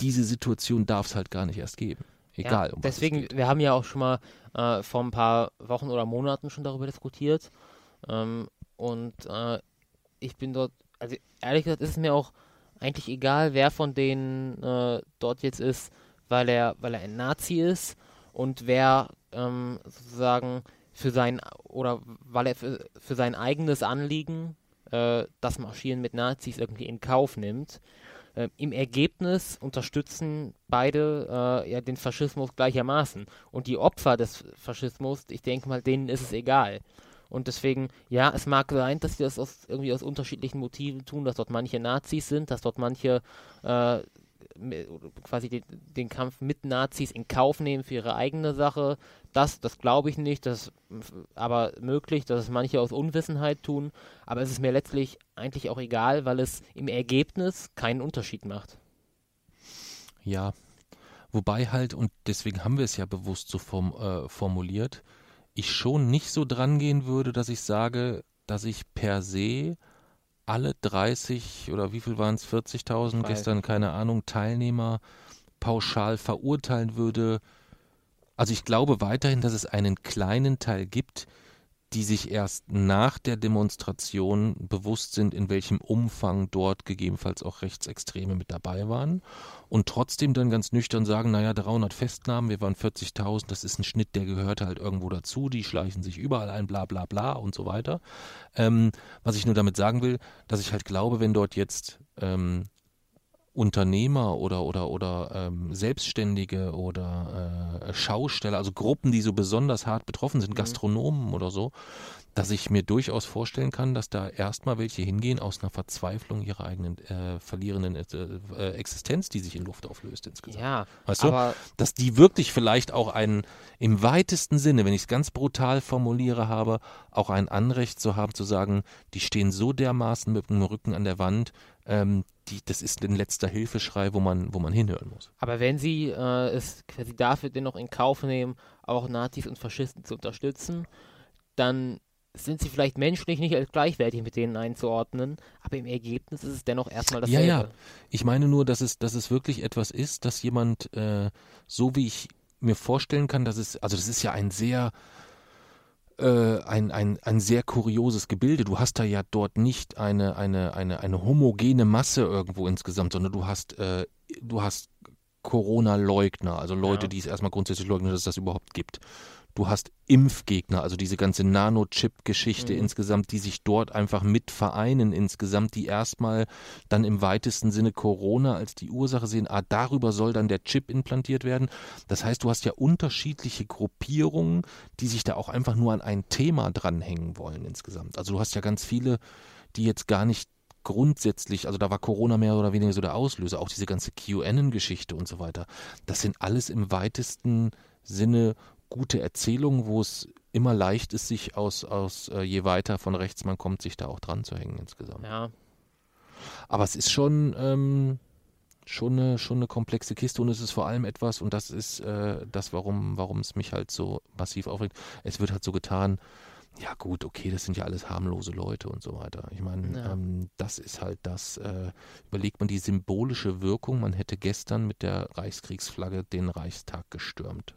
diese Situation darf es halt gar nicht erst geben. Egal. Ja, um deswegen, wir haben ja auch schon mal äh, vor ein paar Wochen oder Monaten schon darüber diskutiert. Ähm, und äh, ich bin dort, also ehrlich gesagt ist es mir auch eigentlich egal, wer von denen äh, dort jetzt ist, weil er, weil er ein Nazi ist und wer ähm, sozusagen für sein oder weil er für, für sein eigenes Anliegen äh, das Marschieren mit Nazis irgendwie in Kauf nimmt. Äh, Im Ergebnis unterstützen beide äh, ja den Faschismus gleichermaßen. Und die Opfer des Faschismus, ich denke mal, denen ist es egal. Und deswegen, ja, es mag sein, dass sie das aus, irgendwie aus unterschiedlichen Motiven tun, dass dort manche Nazis sind, dass dort manche äh, quasi den, den, Kampf mit Nazis in Kauf nehmen für ihre eigene Sache. Das, das glaube ich nicht, das ist aber möglich, dass es manche aus Unwissenheit tun. Aber es ist mir letztlich eigentlich auch egal, weil es im Ergebnis keinen Unterschied macht. Ja, wobei halt, und deswegen haben wir es ja bewusst so form, äh, formuliert, ich schon nicht so dran gehen würde, dass ich sage, dass ich per se alle 30 oder wie viel waren es, 40.000 gestern, keine Ahnung, Teilnehmer pauschal verurteilen würde. Also ich glaube weiterhin, dass es einen kleinen Teil gibt, die sich erst nach der Demonstration bewusst sind, in welchem Umfang dort gegebenenfalls auch Rechtsextreme mit dabei waren und trotzdem dann ganz nüchtern sagen, naja, 300 Festnahmen, wir waren 40.000, das ist ein Schnitt, der gehört halt irgendwo dazu, die schleichen sich überall ein, bla bla bla und so weiter. Ähm, was ich nur damit sagen will, dass ich halt glaube, wenn dort jetzt ähm, Unternehmer oder oder oder ähm, Selbstständige oder äh, Schausteller, also Gruppen, die so besonders hart betroffen sind, mhm. Gastronomen oder so, dass ich mir durchaus vorstellen kann, dass da erstmal welche hingehen aus einer Verzweiflung ihrer eigenen äh, verlierenden äh, äh, Existenz, die sich in Luft auflöst insgesamt. Ja, weißt du, dass die wirklich vielleicht auch einen im weitesten Sinne, wenn ich es ganz brutal formuliere habe, auch ein Anrecht zu haben zu sagen, die stehen so dermaßen mit dem Rücken an der Wand, ähm, die, das ist ein letzter Hilfeschrei, wo man, wo man hinhören muss. Aber wenn Sie äh, es quasi dafür dennoch in Kauf nehmen, auch Nazis und Faschisten zu unterstützen, dann sind sie vielleicht menschlich nicht als gleichwertig mit denen einzuordnen, aber im Ergebnis ist es dennoch erstmal dasselbe. Ja, ja. Ich meine nur, dass es, dass es wirklich etwas ist, dass jemand, äh, so wie ich mir vorstellen kann, dass es, also das ist ja ein sehr, äh, ein, ein, ein sehr kurioses Gebilde. Du hast da ja dort nicht eine, eine, eine, eine homogene Masse irgendwo insgesamt, sondern du hast, äh, du hast Corona-Leugner, also Leute, ja. die es erstmal grundsätzlich leugnen, dass es das überhaupt gibt. Du hast Impfgegner, also diese ganze Nano-Chip-Geschichte mhm. insgesamt, die sich dort einfach mit vereinen insgesamt, die erstmal dann im weitesten Sinne Corona als die Ursache sehen, ah, darüber soll dann der Chip implantiert werden. Das heißt, du hast ja unterschiedliche Gruppierungen, die sich da auch einfach nur an ein Thema dranhängen wollen insgesamt. Also du hast ja ganz viele, die jetzt gar nicht grundsätzlich, also da war Corona mehr oder weniger so der Auslöser, auch diese ganze QAnon-Geschichte und so weiter. Das sind alles im weitesten Sinne gute Erzählung, wo es immer leicht ist, sich aus, aus äh, je weiter von rechts man kommt, sich da auch dran zu hängen insgesamt. Ja. Aber es ist schon, ähm, schon, eine, schon eine komplexe Kiste und es ist vor allem etwas, und das ist äh, das, warum, warum es mich halt so massiv aufregt. Es wird halt so getan, ja gut, okay, das sind ja alles harmlose Leute und so weiter. Ich meine, ja. ähm, das ist halt das, äh, überlegt man die symbolische Wirkung, man hätte gestern mit der Reichskriegsflagge den Reichstag gestürmt.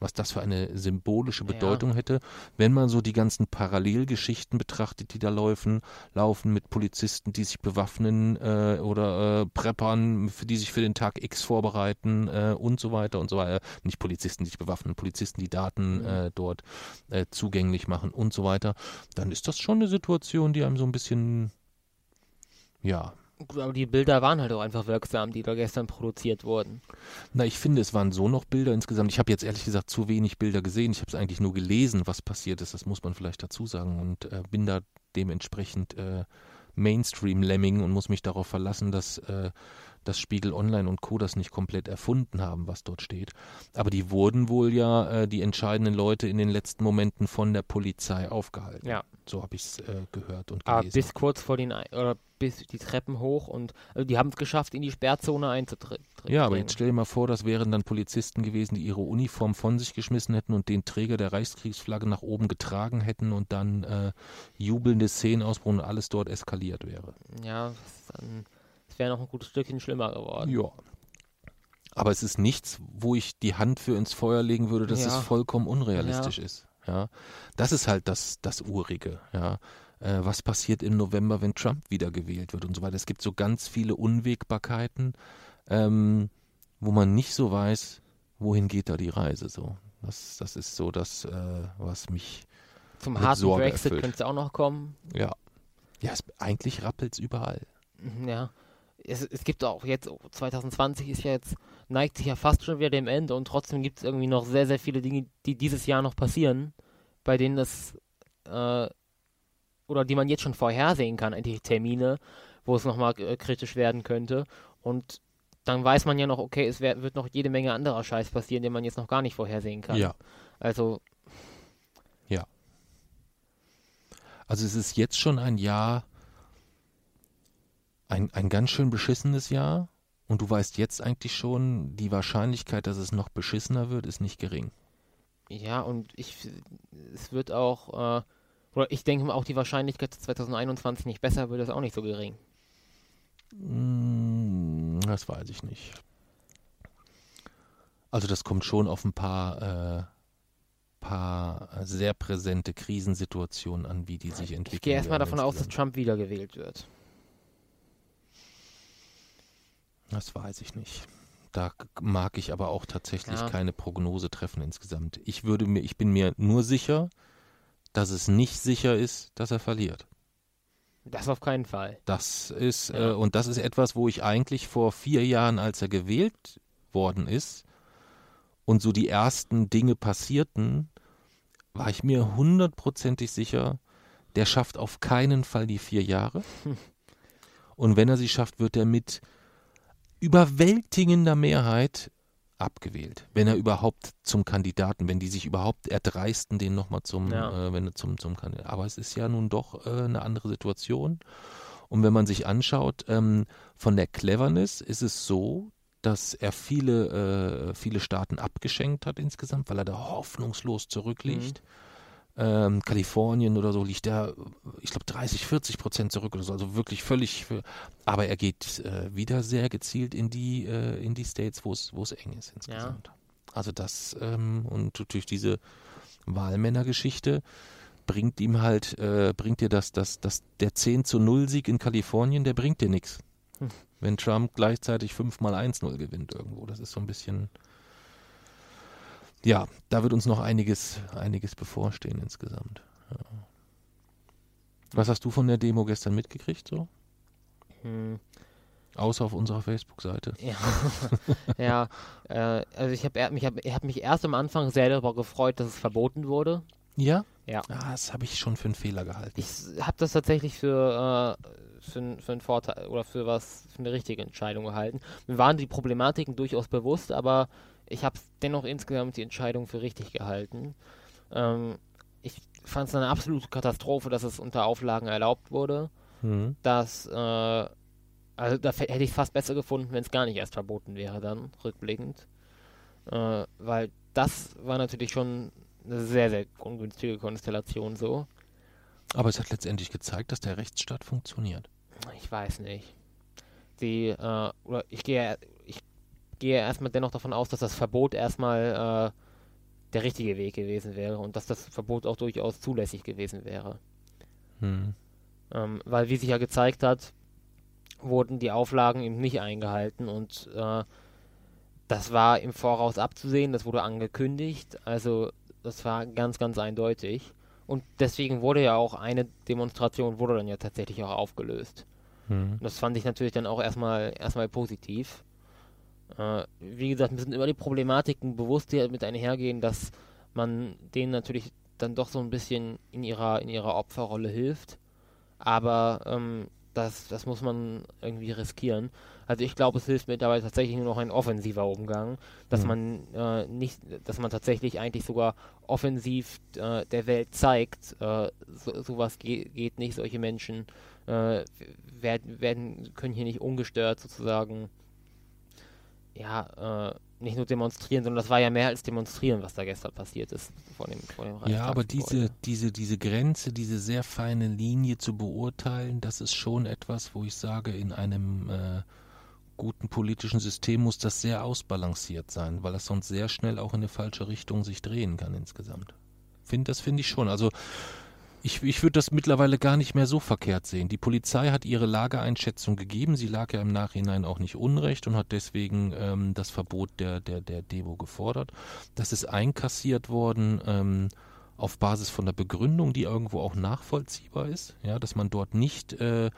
Was das für eine symbolische Bedeutung ja. hätte, wenn man so die ganzen Parallelgeschichten betrachtet, die da laufen, laufen mit Polizisten, die sich bewaffnen äh, oder äh, Preppern, für die sich für den Tag X vorbereiten äh, und so weiter und so weiter. Nicht Polizisten, die sich bewaffnen, Polizisten, die Daten mhm. Äh, dort äh, zugänglich machen und so weiter. Dann ist das schon eine Situation, die einem so ein bisschen ja, aber die Bilder waren halt auch einfach wirksam, die da gestern produziert wurden. Na, ich finde, es waren so noch Bilder insgesamt. Ich habe jetzt ehrlich gesagt zu wenig Bilder gesehen. Ich habe es eigentlich nur gelesen, was passiert ist. Das muss man vielleicht dazu sagen. Und äh, bin da dementsprechend äh, Mainstream-Lemming und muss mich darauf verlassen, dass äh, dass Spiegel Online und Co. das nicht komplett erfunden haben, was dort steht. Aber die wurden wohl ja, äh, die entscheidenden Leute in den letzten Momenten von der Polizei aufgehalten. Ja. So habe ich es äh, gehört und ah, gelesen. Ah, bis kurz vor den, oder bis die Treppen hoch und also die haben es geschafft, in die Sperrzone einzutreten. Ja, aber jetzt stell dir mal vor, das wären dann Polizisten gewesen, die ihre Uniform von sich geschmissen hätten und den Träger der Reichskriegsflagge nach oben getragen hätten und dann äh, jubelnde Szenen ausbrunnen und alles dort eskaliert wäre. Ja, es wäre noch ein gutes Stückchen schlimmer geworden. Ja. Aber es ist nichts, wo ich die Hand für ins Feuer legen würde, dass ja. es vollkommen unrealistisch ja. ist. Ja, das ist halt das, das Urige. Ja, äh, was passiert im November, wenn Trump wiedergewählt wird und so weiter. Es gibt so ganz viele Unwägbarkeiten, ähm, wo man nicht so weiß, wohin geht da die Reise. So, das, das ist so das, äh, was mich zum harten Sorge Brexit könnte es auch noch kommen. Ja, ja, es, eigentlich rappelt es überall. Ja, es, es gibt auch jetzt, 2020 ist ja jetzt, neigt sich ja fast schon wieder dem Ende und trotzdem gibt es irgendwie noch sehr, sehr viele Dinge, die dieses Jahr noch passieren, bei denen es, äh, oder die man jetzt schon vorhersehen kann, die Termine, wo es nochmal äh, kritisch werden könnte. Und dann weiß man ja noch, okay, es wär, wird noch jede Menge anderer Scheiß passieren, den man jetzt noch gar nicht vorhersehen kann. Ja. Also. Ja. Also es ist jetzt schon ein Jahr, ein, ein ganz schön beschissenes Jahr und du weißt jetzt eigentlich schon, die Wahrscheinlichkeit, dass es noch beschissener wird, ist nicht gering. Ja, und ich, es wird auch, äh, oder ich denke auch die Wahrscheinlichkeit, dass 2021 nicht besser wird, ist auch nicht so gering. Hm, das weiß ich nicht. Also das kommt schon auf ein paar, äh, paar sehr präsente Krisensituationen an, wie die sich entwickeln. Ich gehe erstmal davon aus, dass Trump wiedergewählt wird. Das weiß ich nicht. Da mag ich aber auch tatsächlich ja. keine Prognose treffen insgesamt. Ich würde mir, ich bin mir nur sicher, dass es nicht sicher ist, dass er verliert. Das auf keinen Fall. Das ist, ja. äh, und das ist etwas, wo ich eigentlich vor vier Jahren, als er gewählt worden ist und so die ersten Dinge passierten, war ich mir hundertprozentig sicher, der schafft auf keinen Fall die vier Jahre. Und wenn er sie schafft, wird er mit überwältigender Mehrheit abgewählt, wenn er überhaupt zum Kandidaten, wenn die sich überhaupt erdreisten, den nochmal zum, ja. äh, wenn zum, zum Kandidaten. Aber es ist ja nun doch äh, eine andere Situation. Und wenn man sich anschaut, ähm, von der Cleverness ist es so, dass er viele, äh, viele Staaten abgeschenkt hat insgesamt, weil er da hoffnungslos zurückliegt. Mhm ähm, Kalifornien oder so liegt er, ich glaube, 30, 40 Prozent zurück oder so. Also wirklich völlig. Für, aber er geht äh, wieder sehr gezielt in die, äh, in die States, wo es eng ist insgesamt. Ja. Also das ähm, und durch diese Wahlmännergeschichte bringt ihm halt, äh, bringt dir das, das, das, der 10 zu 0 Sieg in Kalifornien, der bringt dir nichts. Hm. Wenn Trump gleichzeitig 5 mal 1-0 gewinnt irgendwo. Das ist so ein bisschen ja, da wird uns noch einiges, einiges bevorstehen insgesamt. Ja. Was hast du von der Demo gestern mitgekriegt so? Hm. Außer auf unserer Facebook-Seite. Ja, ja äh, also ich habe mich, hab, hab mich erst am Anfang sehr darüber gefreut, dass es verboten wurde. Ja? Ja. Ah, das habe ich schon für einen Fehler gehalten. Ich habe das tatsächlich für, äh, für, für einen Vorteil oder für was, für eine richtige Entscheidung gehalten. Mir waren die Problematiken durchaus bewusst, aber ich habe dennoch insgesamt die Entscheidung für richtig gehalten. Ähm, ich fand es eine absolute Katastrophe, dass es unter Auflagen erlaubt wurde. Mhm. Dass, äh, also da hätte ich es fast besser gefunden, wenn es gar nicht erst verboten wäre, dann rückblickend. Äh, weil das war natürlich schon eine sehr, sehr ungünstige Konstellation so. Aber es hat letztendlich gezeigt, dass der Rechtsstaat funktioniert. Ich weiß nicht. Die, äh, oder ich gehe, gehe erstmal dennoch davon aus, dass das Verbot erstmal äh, der richtige Weg gewesen wäre und dass das Verbot auch durchaus zulässig gewesen wäre. Hm. Ähm, weil, wie sich ja gezeigt hat, wurden die Auflagen eben nicht eingehalten und äh, das war im Voraus abzusehen, das wurde angekündigt, also das war ganz, ganz eindeutig. Und deswegen wurde ja auch eine Demonstration, wurde dann ja tatsächlich auch aufgelöst. Hm. Das fand ich natürlich dann auch erstmal, erstmal positiv. Äh, wie gesagt, mir sind immer die Problematiken bewusst, die mit einhergehen, dass man denen natürlich dann doch so ein bisschen in ihrer, in ihrer Opferrolle hilft. Aber ähm, das, das muss man irgendwie riskieren. Also ich glaube, es hilft mittlerweile tatsächlich nur noch ein offensiver Umgang, dass mhm. man äh, nicht, dass man tatsächlich eigentlich sogar offensiv äh, der Welt zeigt, äh, so, sowas ge geht nicht, solche Menschen äh, werden, werden, können hier nicht ungestört sozusagen ja, äh, nicht nur demonstrieren, sondern das war ja mehr als demonstrieren, was da gestern passiert ist vor dem, vor dem Ja, aber diese, diese, diese Grenze, diese sehr feine Linie zu beurteilen, das ist schon etwas, wo ich sage, in einem äh, guten politischen System muss das sehr ausbalanciert sein, weil das sonst sehr schnell auch in eine falsche Richtung sich drehen kann insgesamt. Find, das finde ich schon. Also ich, ich würde das mittlerweile gar nicht mehr so verkehrt sehen. Die Polizei hat ihre Lageeinschätzung gegeben. Sie lag ja im Nachhinein auch nicht unrecht und hat deswegen ähm, das Verbot der, der, der Demo gefordert. Das ist einkassiert worden. Ähm, auf Basis von der Begründung, die irgendwo auch nachvollziehbar ist, ja, dass man dort nicht äh,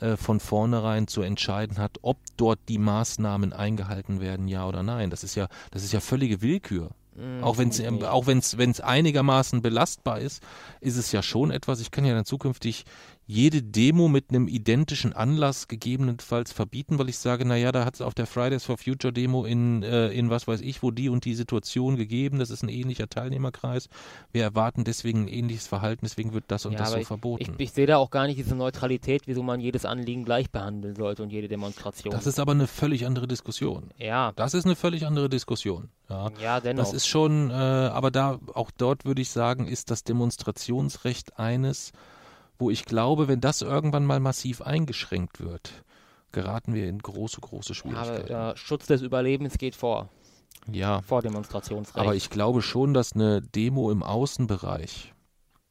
äh, von vornherein zu entscheiden hat, ob dort die Maßnahmen eingehalten werden, ja oder nein. Das ist ja, das ist ja völlige Willkür. Mhm. Auch wenn es auch wenn's, wenn's einigermaßen belastbar ist, ist es ja schon etwas. Ich kann ja dann zukünftig jede Demo mit einem identischen Anlass gegebenenfalls verbieten, weil ich sage, naja, da hat es auf der Fridays for Future Demo in, äh, in was weiß ich, wo die und die Situation gegeben, das ist ein ähnlicher Teilnehmerkreis. Wir erwarten deswegen ein ähnliches Verhalten, deswegen wird das und ja, das so ich, verboten. Ich, ich sehe da auch gar nicht diese Neutralität, wieso man jedes Anliegen gleich behandeln sollte und jede Demonstration. Das ist aber eine völlig andere Diskussion. Ja. Das ist eine völlig andere Diskussion. Ja, ja dennoch. Das ist schon, äh, aber da, auch dort würde ich sagen, ist das Demonstrationsrecht eines, wo ich glaube, wenn das irgendwann mal massiv eingeschränkt wird, geraten wir in große, große Schwierigkeiten. Aber äh, Schutz des Überlebens geht vor. Ja. Vor Demonstrationsrecht. Aber ich glaube schon, dass eine Demo im Außenbereich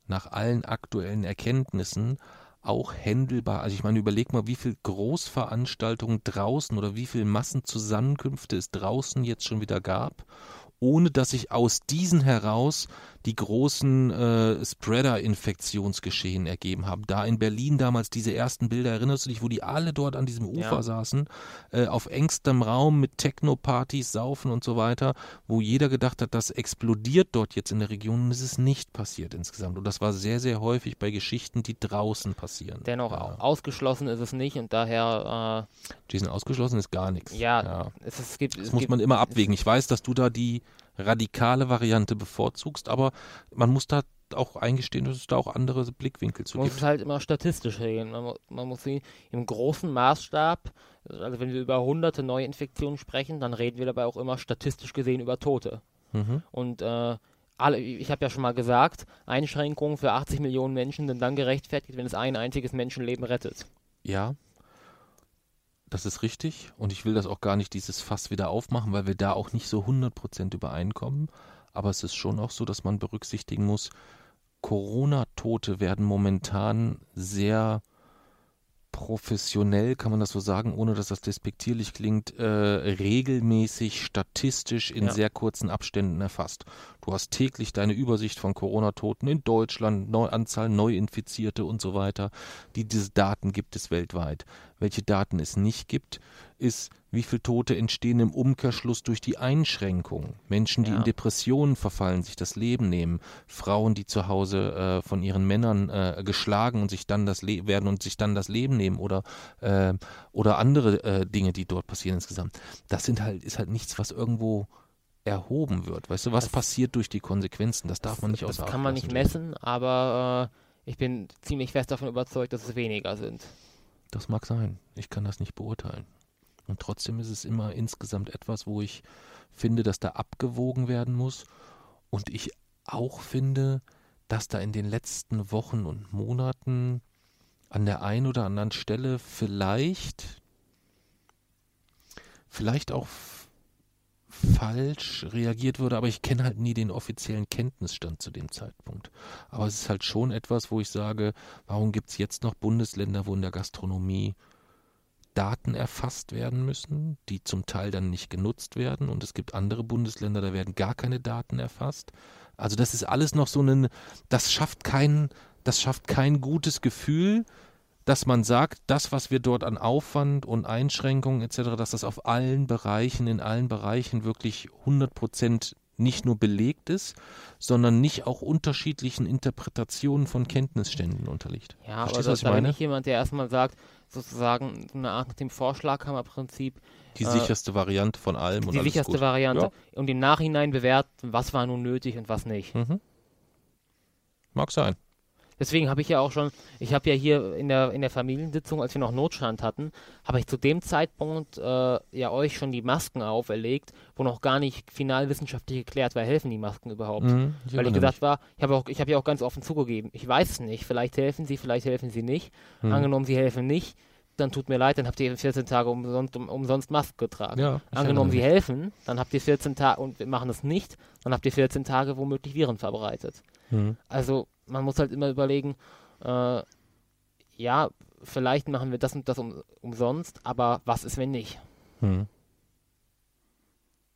nach allen aktuellen Erkenntnissen auch händelbar. Also ich meine, überleg mal, wie viel Großveranstaltungen draußen oder wie viel Massenzusammenkünfte es draußen jetzt schon wieder gab ohne dass sich aus diesen heraus die großen äh, Spreader-Infektionsgeschehen ergeben haben. Da in Berlin damals diese ersten Bilder, erinnerst du dich, wo die alle dort an diesem Ufer ja. saßen, äh, auf engstem Raum mit Techno-Partys, Saufen und so weiter, wo jeder gedacht hat, das explodiert dort jetzt in der Region und es ist nicht passiert insgesamt. Und das war sehr, sehr häufig bei Geschichten, die draußen passieren. Dennoch ja. ausgeschlossen ist es nicht und daher. Äh, Jason, ausgeschlossen ist gar nichts. Ja, ja. Es, es gibt. Das es muss gibt, man immer abwägen. Ich weiß, dass du da die radikale Variante bevorzugst, aber man muss da auch eingestehen, dass es da auch andere Blickwinkel zu man gibt. Man muss halt immer statistisch reden. Man, man muss sie im großen Maßstab, also wenn wir über hunderte Neuinfektionen sprechen, dann reden wir dabei auch immer statistisch gesehen über Tote. Mhm. Und äh, alle, ich habe ja schon mal gesagt, Einschränkungen für 80 Millionen Menschen sind dann gerechtfertigt, wenn es ein einziges Menschenleben rettet. Ja, das ist richtig und ich will das auch gar nicht dieses Fass wieder aufmachen, weil wir da auch nicht so 100% übereinkommen. Aber es ist schon auch so, dass man berücksichtigen muss, Corona-Tote werden momentan sehr professionell, kann man das so sagen, ohne dass das despektierlich klingt, äh, regelmäßig statistisch in ja. sehr kurzen Abständen erfasst. Du hast täglich deine Übersicht von Corona-Toten in Deutschland, Neu Anzahl Neuinfizierte und so weiter. Die, diese Daten gibt es weltweit. Welche Daten es nicht gibt, ist, wie viele Tote entstehen im Umkehrschluss durch die Einschränkung. Menschen, die ja. in Depressionen verfallen, sich das Leben nehmen. Frauen, die zu Hause äh, von ihren Männern äh, geschlagen und sich dann das Le werden und sich dann das Leben nehmen oder, äh, oder andere äh, Dinge, die dort passieren insgesamt. Das sind halt, ist halt nichts, was irgendwo erhoben wird. Weißt du, was das, passiert durch die Konsequenzen? Das darf man nicht außer Das kann man nicht messen, aber äh, ich bin ziemlich fest davon überzeugt, dass es weniger sind. Das mag sein. Ich kann das nicht beurteilen. Und trotzdem ist es immer insgesamt etwas, wo ich finde, dass da abgewogen werden muss. Und ich auch finde, dass da in den letzten Wochen und Monaten an der einen oder anderen Stelle vielleicht, vielleicht auch falsch reagiert würde, aber ich kenne halt nie den offiziellen Kenntnisstand zu dem Zeitpunkt. Aber es ist halt schon etwas, wo ich sage, warum gibt es jetzt noch Bundesländer, wo in der Gastronomie Daten erfasst werden müssen, die zum Teil dann nicht genutzt werden und es gibt andere Bundesländer, da werden gar keine Daten erfasst. Also das ist alles noch so ein, das schafft kein, das schafft kein gutes Gefühl, dass man sagt, das, was wir dort an Aufwand und Einschränkungen etc., dass das auf allen Bereichen, in allen Bereichen wirklich 100 Prozent nicht nur belegt ist, sondern nicht auch unterschiedlichen Interpretationen von Kenntnisständen unterliegt. Ja, Verstehst aber das, da bin ich jemand, der erstmal sagt, sozusagen so eine Art nach dem Vorschlaghammerprinzip. Die äh, sicherste Variante von allem. Die sicherste. Variante. Ja. Und im Nachhinein bewerten, was war nun nötig und was nicht. Mhm. Mag sein. Deswegen habe ich ja auch schon, ich habe ja hier in der, in der Familiensitzung, als wir noch Notstand hatten, habe ich zu dem Zeitpunkt äh, ja euch schon die Masken auferlegt, wo noch gar nicht final wissenschaftlich geklärt war, helfen die Masken überhaupt. Mhm, ich Weil ich gesagt war, ich habe hab ja auch ganz offen zugegeben, ich weiß es nicht, vielleicht helfen sie, vielleicht helfen sie nicht. Mhm. Angenommen, sie helfen nicht, dann tut mir leid, dann habt ihr 14 Tage umsonst, um, umsonst Masken getragen. Ja, Angenommen, sie helfen, dann habt ihr 14 Tage und wir machen es nicht, dann habt ihr 14 Tage womöglich Viren verbreitet. Mhm. Also man muss halt immer überlegen, äh, ja, vielleicht machen wir das und das um, umsonst, aber was ist, wenn nicht? Hm.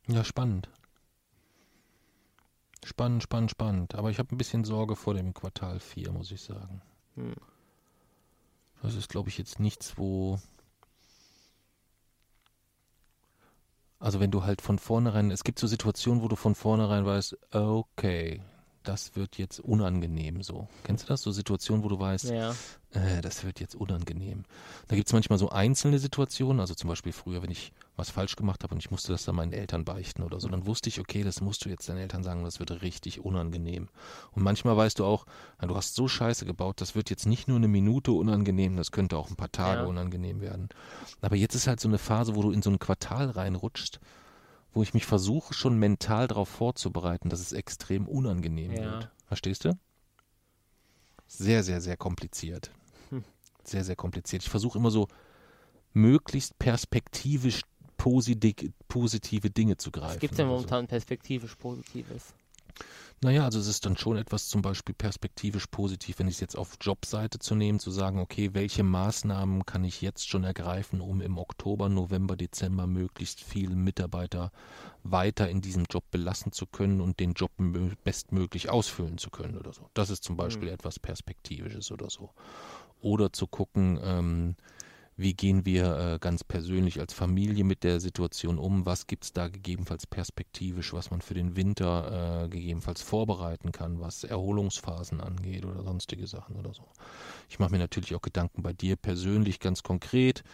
Ja, spannend. Spannend, spannend, spannend. Aber ich habe ein bisschen Sorge vor dem Quartal 4, muss ich sagen. Hm. Das ist, glaube ich, jetzt nichts, wo. Also wenn du halt von vornherein, es gibt so Situationen, wo du von vornherein weißt, okay, das wird jetzt unangenehm so. Kennst du das? So Situationen, wo du weißt, ja. äh, das wird jetzt unangenehm. Da gibt es manchmal so einzelne Situationen, also zum Beispiel früher, wenn ich was falsch gemacht habe und ich musste das dann meinen Eltern beichten oder so, dann wusste ich, okay, das musst du jetzt deinen Eltern sagen, das wird richtig unangenehm. Und manchmal weißt du auch, du hast so scheiße gebaut, das wird jetzt nicht nur eine Minute unangenehm, das könnte auch ein paar Tage ja. unangenehm werden. Aber jetzt ist halt so eine Phase, wo du in so ein Quartal reinrutschst, wo ich mich versuche, schon mental darauf vorzubereiten, dass es extrem unangenehm ja. wird. Verstehst du? Sehr, sehr, sehr kompliziert. Hm. Sehr, sehr kompliziert. Ich versuche immer so möglichst perspektivisch positive Dinge zu greifen. Was gibt es denn momentan so. perspektivisch Positives? Naja, also es ist dann schon etwas zum Beispiel perspektivisch positiv, wenn ich es jetzt auf Jobseite zu nehmen, zu sagen, okay, welche Maßnahmen kann ich jetzt schon ergreifen, um im Oktober, November, Dezember möglichst viele Mitarbeiter weiter in diesem Job belassen zu können und den Job bestmöglich ausfüllen zu können oder so. Das ist zum Beispiel mhm. etwas Perspektivisches oder so. Oder zu gucken, ähm, wie gehen wir äh, ganz persönlich als Familie mit der Situation um? Was gibt es da gegebenenfalls perspektivisch, was man für den Winter äh, gegebenenfalls vorbereiten kann, was Erholungsphasen angeht oder sonstige Sachen oder so. Ich mache mir natürlich auch Gedanken bei dir persönlich ganz konkret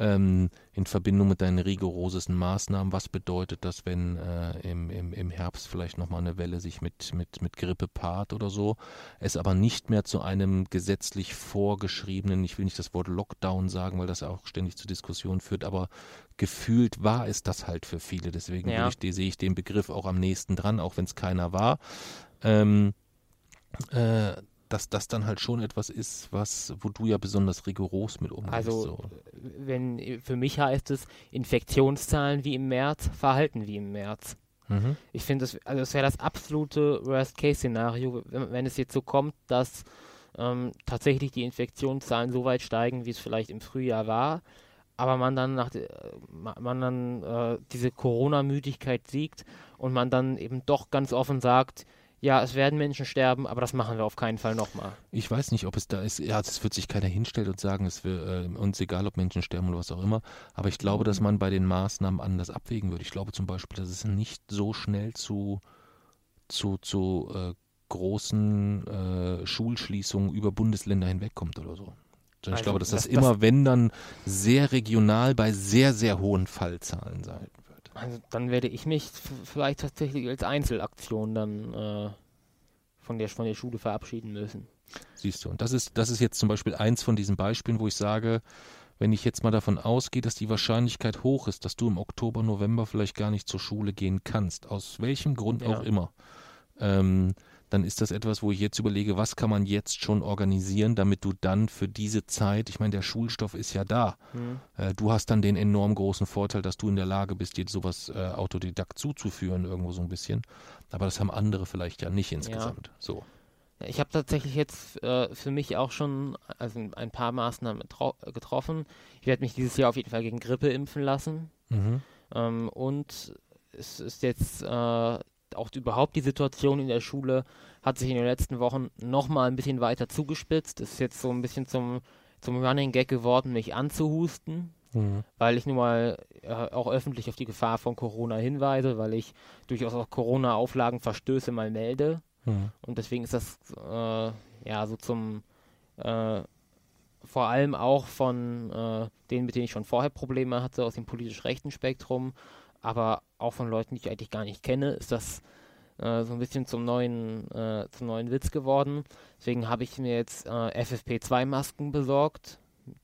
ähm, in Verbindung mit deinen rigorosesten Maßnahmen. Was bedeutet das, wenn äh, im, im, im Herbst vielleicht nochmal eine Welle sich mit, mit, mit Grippe paart oder so, es aber nicht mehr zu einem gesetzlich vorgeschriebenen, ich will nicht das Wort Lockdown sagen, weil das auch ständig zu Diskussionen führt, aber gefühlt war es das halt für viele. Deswegen ja. ich, sehe ich den Begriff auch am nächsten dran, auch wenn es keiner war. Ähm, äh, dass das dann halt schon etwas ist, was, wo du ja besonders rigoros mit umgehst. Also, so. wenn, für mich heißt es Infektionszahlen wie im März, Verhalten wie im März. Mhm. Ich finde, das, also das wäre das absolute Worst-Case-Szenario, wenn, wenn, es jetzt so kommt, dass ähm, tatsächlich die Infektionszahlen so weit steigen, wie es vielleicht im Frühjahr war, aber man dann nach man dann äh, diese Corona-Müdigkeit siegt und man dann eben doch ganz offen sagt, ja, es werden Menschen sterben, aber das machen wir auf keinen Fall nochmal. Ich weiß nicht, ob es da ist, ja, es wird sich keiner hinstellen und sagen, es wird äh, uns egal, ob Menschen sterben oder was auch immer, aber ich glaube, dass man bei den Maßnahmen anders abwägen würde. Ich glaube zum Beispiel, dass es nicht so schnell zu, zu, zu äh, großen äh, Schulschließungen über Bundesländer hinwegkommt oder so. Ich also, glaube, dass das, das immer, das, wenn dann, sehr regional bei sehr, sehr hohen Fallzahlen sein also dann werde ich mich vielleicht tatsächlich als Einzelaktion dann äh, von, der, von der Schule verabschieden müssen. Siehst du, und das ist, das ist jetzt zum Beispiel eins von diesen Beispielen, wo ich sage, wenn ich jetzt mal davon ausgehe, dass die Wahrscheinlichkeit hoch ist, dass du im Oktober, November vielleicht gar nicht zur Schule gehen kannst, aus welchem Grund ja. auch immer, ähm, dann ist das etwas, wo ich jetzt überlege, was kann man jetzt schon organisieren, damit du dann für diese Zeit, ich meine, der Schulstoff ist ja da. Mhm. Äh, du hast dann den enorm großen Vorteil, dass du in der Lage bist, dir sowas äh, autodidakt zuzuführen, irgendwo so ein bisschen. Aber das haben andere vielleicht ja nicht insgesamt. Ja. So. Ich habe tatsächlich jetzt äh, für mich auch schon also ein paar Maßnahmen getroffen. Ich werde mich dieses Jahr auf jeden Fall gegen Grippe impfen lassen. Mhm. Ähm, und es ist jetzt äh, auch überhaupt die Situation in der Schule hat sich in den letzten Wochen nochmal ein bisschen weiter zugespitzt. Es ist jetzt so ein bisschen zum, zum Running Gag geworden, mich anzuhusten. Mhm. Weil ich nun mal äh, auch öffentlich auf die Gefahr von Corona hinweise, weil ich durchaus auch Corona-Auflagen-Verstöße mal melde. Mhm. Und deswegen ist das äh, ja so zum äh, vor allem auch von äh, denen, mit denen ich schon vorher Probleme hatte, aus dem politisch rechten Spektrum, aber auch von Leuten, die ich eigentlich gar nicht kenne, ist das äh, so ein bisschen zum neuen, äh, zum neuen Witz geworden. Deswegen habe ich mir jetzt äh, FFP2-Masken besorgt,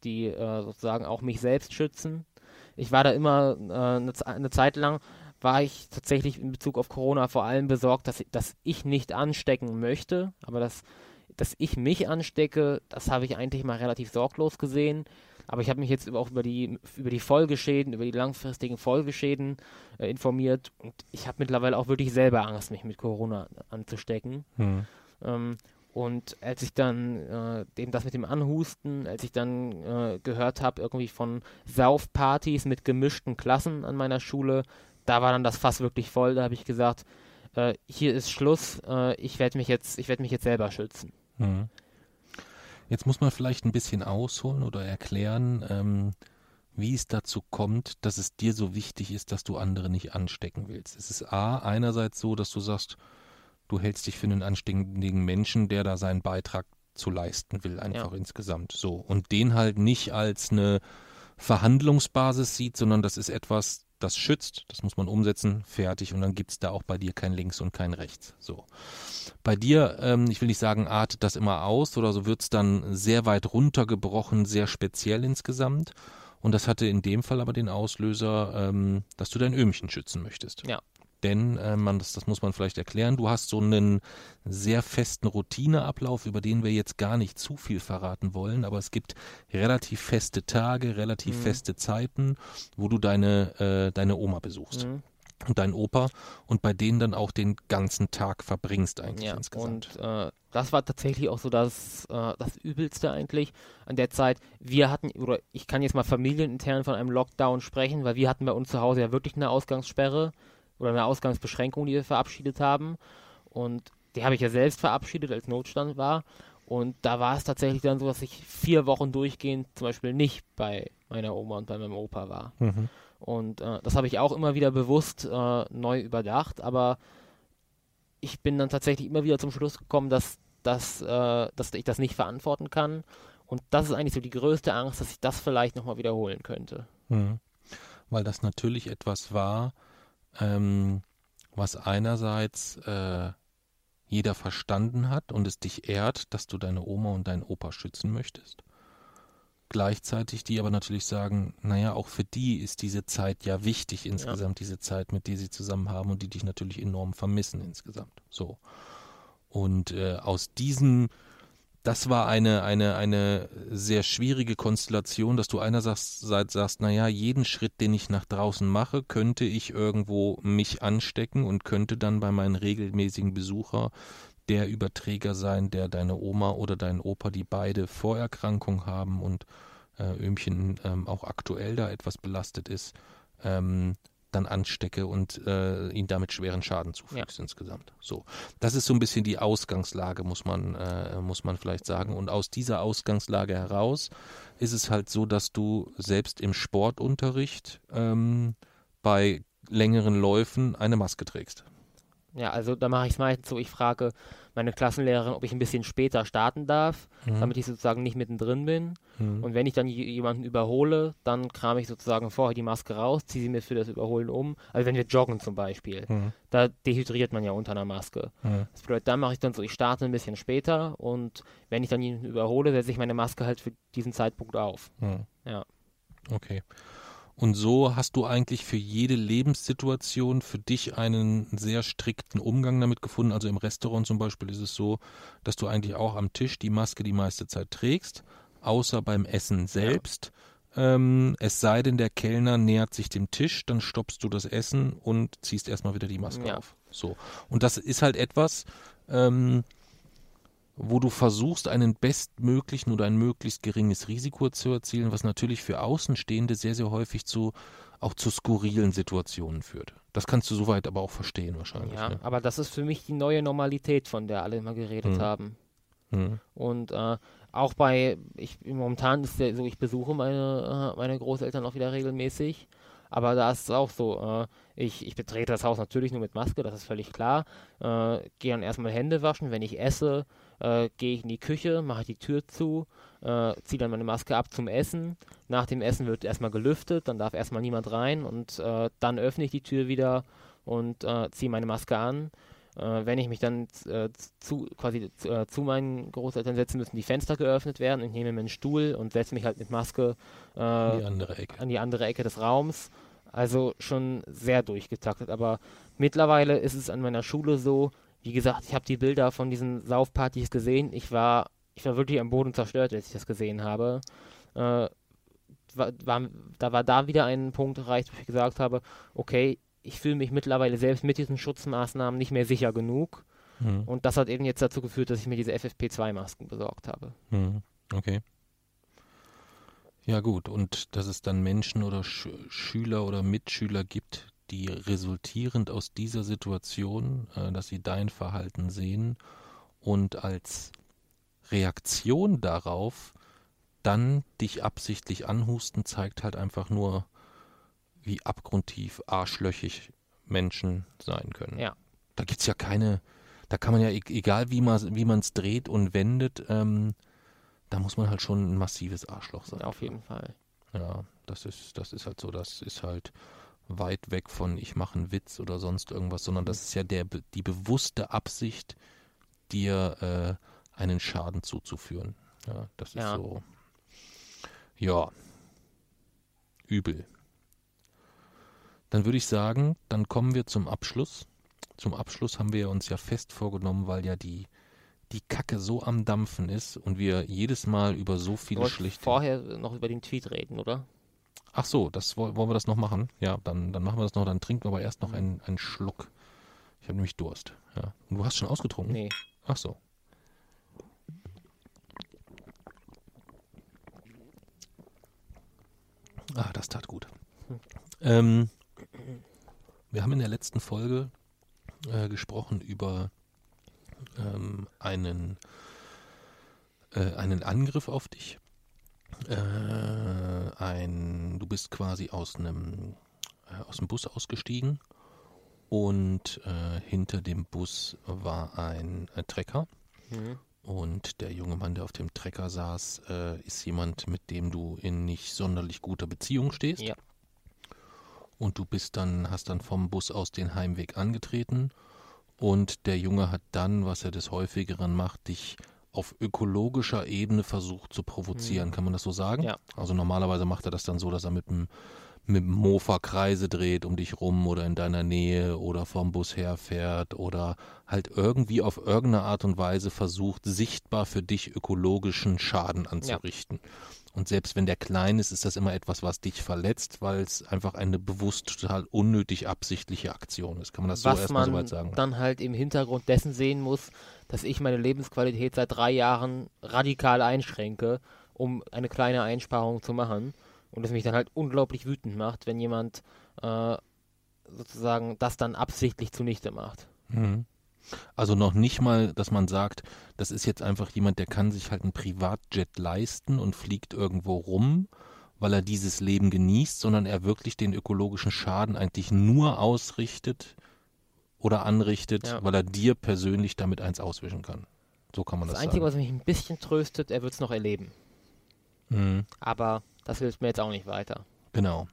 die äh, sozusagen auch mich selbst schützen. Ich war da immer eine, eine Zeit lang war ich tatsächlich in Bezug auf Corona vor allem besorgt, dass, dass ich nicht anstecken möchte, aber dass, dass ich mich anstecke, das habe ich eigentlich mal relativ sorglos gesehen. Aber ich habe mich jetzt auch über die, über die Folgeschäden, über die langfristigen Folgeschäden äh, informiert und ich habe mittlerweile auch wirklich selber Angst, mich mit Corona anzustecken. Hm. Ähm, und als ich dann äh, eben das mit dem Anhusten, als ich dann äh, gehört habe, irgendwie von Saufpartys mit gemischten Klassen an meiner Schule, da war dann das Fass wirklich voll. Da habe ich gesagt, äh, hier ist Schluss. Äh, ich werde mich jetzt, ich werde mich jetzt selber schützen. Mhm. Jetzt muss man vielleicht ein bisschen ausholen oder erklären, ähm, wie es dazu kommt, dass es dir so wichtig ist, dass du andere nicht anstecken willst. Es ist A, einerseits so, dass du sagst, du hältst dich für einen anständigen Menschen, der da seinen Beitrag zu leisten will, einfach ja. insgesamt. So. Und den halt nicht als eine Verhandlungsbasis sieht, sondern das ist etwas, das schützt, das muss man umsetzen, fertig und dann gibt es da auch bei dir kein Links und kein Rechts. So. Bei dir, ähm, ich will nicht sagen, artet das immer aus oder so wird es dann sehr weit runtergebrochen, sehr speziell insgesamt. Und das hatte in dem Fall aber den Auslöser, ähm, dass du dein Öhmchen schützen möchtest. Ja denn äh, man, das, das muss man vielleicht erklären, du hast so einen sehr festen Routineablauf, über den wir jetzt gar nicht zu viel verraten wollen, aber es gibt relativ feste Tage, relativ mhm. feste Zeiten, wo du deine, äh, deine Oma besuchst. Mhm. Und dein Opa und bei denen dann auch den ganzen Tag verbringst eigentlich ja, insgesamt. Und äh, das war tatsächlich auch so das, äh, das Übelste eigentlich an der Zeit. Wir hatten, oder ich kann jetzt mal familienintern von einem Lockdown sprechen, weil wir hatten bei uns zu Hause ja wirklich eine Ausgangssperre oder eine Ausgangsbeschränkung, die wir verabschiedet haben. Und die habe ich ja selbst verabschiedet, als Notstand war. Und da war es tatsächlich dann so, dass ich vier Wochen durchgehend zum Beispiel nicht bei meiner Oma und bei meinem Opa war. Mhm. Und äh, das habe ich auch immer wieder bewusst äh, neu überdacht, aber ich bin dann tatsächlich immer wieder zum Schluss gekommen, dass, dass, äh, dass ich das nicht verantworten kann. Und das ist eigentlich so die größte Angst, dass ich das vielleicht nochmal wiederholen könnte. Mhm. Weil das natürlich etwas war, ähm, was einerseits äh, jeder verstanden hat und es dich ehrt, dass du deine Oma und deinen Opa schützen möchtest. Gleichzeitig die aber natürlich sagen, naja, auch für die ist diese Zeit ja wichtig insgesamt, ja. diese Zeit, mit der sie zusammen haben und die dich natürlich enorm vermissen insgesamt. So. Und äh, aus diesen das war eine, eine, eine sehr schwierige Konstellation, dass du einerseits sagst, naja, jeden Schritt, den ich nach draußen mache, könnte ich irgendwo mich anstecken und könnte dann bei meinen regelmäßigen Besucher der Überträger sein, der deine Oma oder dein Opa, die beide Vorerkrankung haben und äh, Öhmchen ähm, auch aktuell da etwas belastet ist, ähm, dann anstecke und äh, ihn damit schweren Schaden zufügst ja. insgesamt. So, das ist so ein bisschen die Ausgangslage, muss man äh, muss man vielleicht sagen. Und aus dieser Ausgangslage heraus ist es halt so, dass du selbst im Sportunterricht ähm, bei längeren Läufen eine Maske trägst. Ja, also da mache ich es meistens so, ich frage meine Klassenlehrerin, ob ich ein bisschen später starten darf, mhm. damit ich sozusagen nicht mittendrin bin. Mhm. Und wenn ich dann jemanden überhole, dann kram ich sozusagen vorher die Maske raus, ziehe sie mir für das Überholen um. Also wenn wir joggen zum Beispiel, mhm. da dehydriert man ja unter einer Maske. Mhm. Das bedeutet, dann mache ich dann so, ich starte ein bisschen später und wenn ich dann jemanden überhole, setze ich meine Maske halt für diesen Zeitpunkt auf. Mhm. Ja. Okay. Und so hast du eigentlich für jede Lebenssituation für dich einen sehr strikten Umgang damit gefunden. Also im Restaurant zum Beispiel ist es so, dass du eigentlich auch am Tisch die Maske die meiste Zeit trägst, außer beim Essen selbst. Ja. Ähm, es sei denn, der Kellner nähert sich dem Tisch, dann stoppst du das Essen und ziehst erstmal wieder die Maske ja. auf. So. Und das ist halt etwas, ähm, wo du versuchst, einen bestmöglichen oder ein möglichst geringes Risiko zu erzielen, was natürlich für Außenstehende sehr, sehr häufig zu auch zu skurrilen Situationen führt. Das kannst du soweit aber auch verstehen wahrscheinlich. Ja, ne? aber das ist für mich die neue Normalität, von der alle immer geredet hm. haben. Hm. Und äh, auch bei, ich momentan ist ja so, ich besuche meine, äh, meine Großeltern auch wieder regelmäßig. Aber da ist es auch so, äh, ich, ich betrete das Haus natürlich nur mit Maske, das ist völlig klar. Äh, gehe dann erstmal Hände waschen, wenn ich esse, äh, gehe ich in die Küche, mache die Tür zu, äh, ziehe dann meine Maske ab zum Essen. Nach dem Essen wird erstmal gelüftet, dann darf erstmal niemand rein und äh, dann öffne ich die Tür wieder und äh, ziehe meine Maske an. Äh, wenn ich mich dann äh, zu, quasi zu meinen Großeltern setze, müssen die Fenster geöffnet werden. Ich nehme mir einen Stuhl und setze mich halt mit Maske an die andere Ecke, an die andere Ecke des Raums. Also schon sehr durchgetaktet. Aber mittlerweile ist es an meiner Schule so, wie gesagt, ich habe die Bilder von diesen Saufpartys gesehen. Ich war, ich war wirklich am Boden zerstört, als ich das gesehen habe. Äh, war, war, da war da wieder ein Punkt erreicht, wo ich gesagt habe, okay, ich fühle mich mittlerweile selbst mit diesen Schutzmaßnahmen nicht mehr sicher genug. Mhm. Und das hat eben jetzt dazu geführt, dass ich mir diese FFP2-Masken besorgt habe. Mhm. Okay. Ja gut, und dass es dann Menschen oder Sch Schüler oder Mitschüler gibt, die resultierend aus dieser Situation, äh, dass sie dein Verhalten sehen und als Reaktion darauf dann dich absichtlich anhusten, zeigt halt einfach nur, wie abgrundtief arschlöchig Menschen sein können. Ja. Da gibt es ja keine, da kann man ja, e-, egal wie man wie es dreht und wendet, ähm, da muss man halt schon ein massives Arschloch sein. Auf jeden Fall. Ja, das ist, das ist halt so, das ist halt weit weg von ich mache einen Witz oder sonst irgendwas, sondern das ist ja der, die bewusste Absicht, dir äh, einen Schaden zuzuführen. Ja, das ist ja. so. Ja. Übel. Dann würde ich sagen, dann kommen wir zum Abschluss. Zum Abschluss haben wir uns ja fest vorgenommen, weil ja die, die Kacke so am Dampfen ist und wir jedes Mal über so viele schlichte. vorher noch über den Tweet reden, oder? Ach so, das wollen wir das noch machen? Ja, dann, dann machen wir das noch, dann trinken wir aber erst noch mhm. einen, einen Schluck. Ich habe nämlich Durst. Ja. Und du hast schon ausgetrunken? Nee. Ach so. Ah, das tat gut. Hm. Ähm, wir haben in der letzten Folge äh, gesprochen über ähm, einen, äh, einen Angriff auf dich. Äh, ein, du bist quasi aus einem äh, aus dem Bus ausgestiegen und äh, hinter dem Bus war ein äh, Trecker. Mhm. Und der junge Mann, der auf dem Trecker saß, äh, ist jemand, mit dem du in nicht sonderlich guter Beziehung stehst. Ja. Und du bist dann, hast dann vom Bus aus den Heimweg angetreten. Und der Junge hat dann, was er des häufigeren macht, dich auf ökologischer Ebene versucht zu provozieren. Mhm. Kann man das so sagen? Ja. Also normalerweise macht er das dann so, dass er mit dem mit dem Mofa Kreise dreht um dich rum oder in deiner Nähe oder vom Bus herfährt oder halt irgendwie auf irgendeine Art und Weise versucht, sichtbar für dich ökologischen Schaden anzurichten. Ja. Und selbst wenn der klein ist, ist das immer etwas, was dich verletzt, weil es einfach eine bewusst total unnötig absichtliche Aktion ist. Kann man das was so erstmal soweit sagen? dann halt im Hintergrund dessen sehen muss, dass ich meine Lebensqualität seit drei Jahren radikal einschränke, um eine kleine Einsparung zu machen. Und es mich dann halt unglaublich wütend macht, wenn jemand äh, sozusagen das dann absichtlich zunichte macht. Mhm. Also noch nicht mal, dass man sagt, das ist jetzt einfach jemand, der kann sich halt ein Privatjet leisten und fliegt irgendwo rum, weil er dieses Leben genießt, sondern er wirklich den ökologischen Schaden eigentlich nur ausrichtet oder anrichtet, ja. weil er dir persönlich damit eins auswischen kann. So kann man das, das Einzige, sagen. was mich ein bisschen tröstet, er wird es noch erleben. Mhm. Aber das hilft mir jetzt auch nicht weiter. Genau.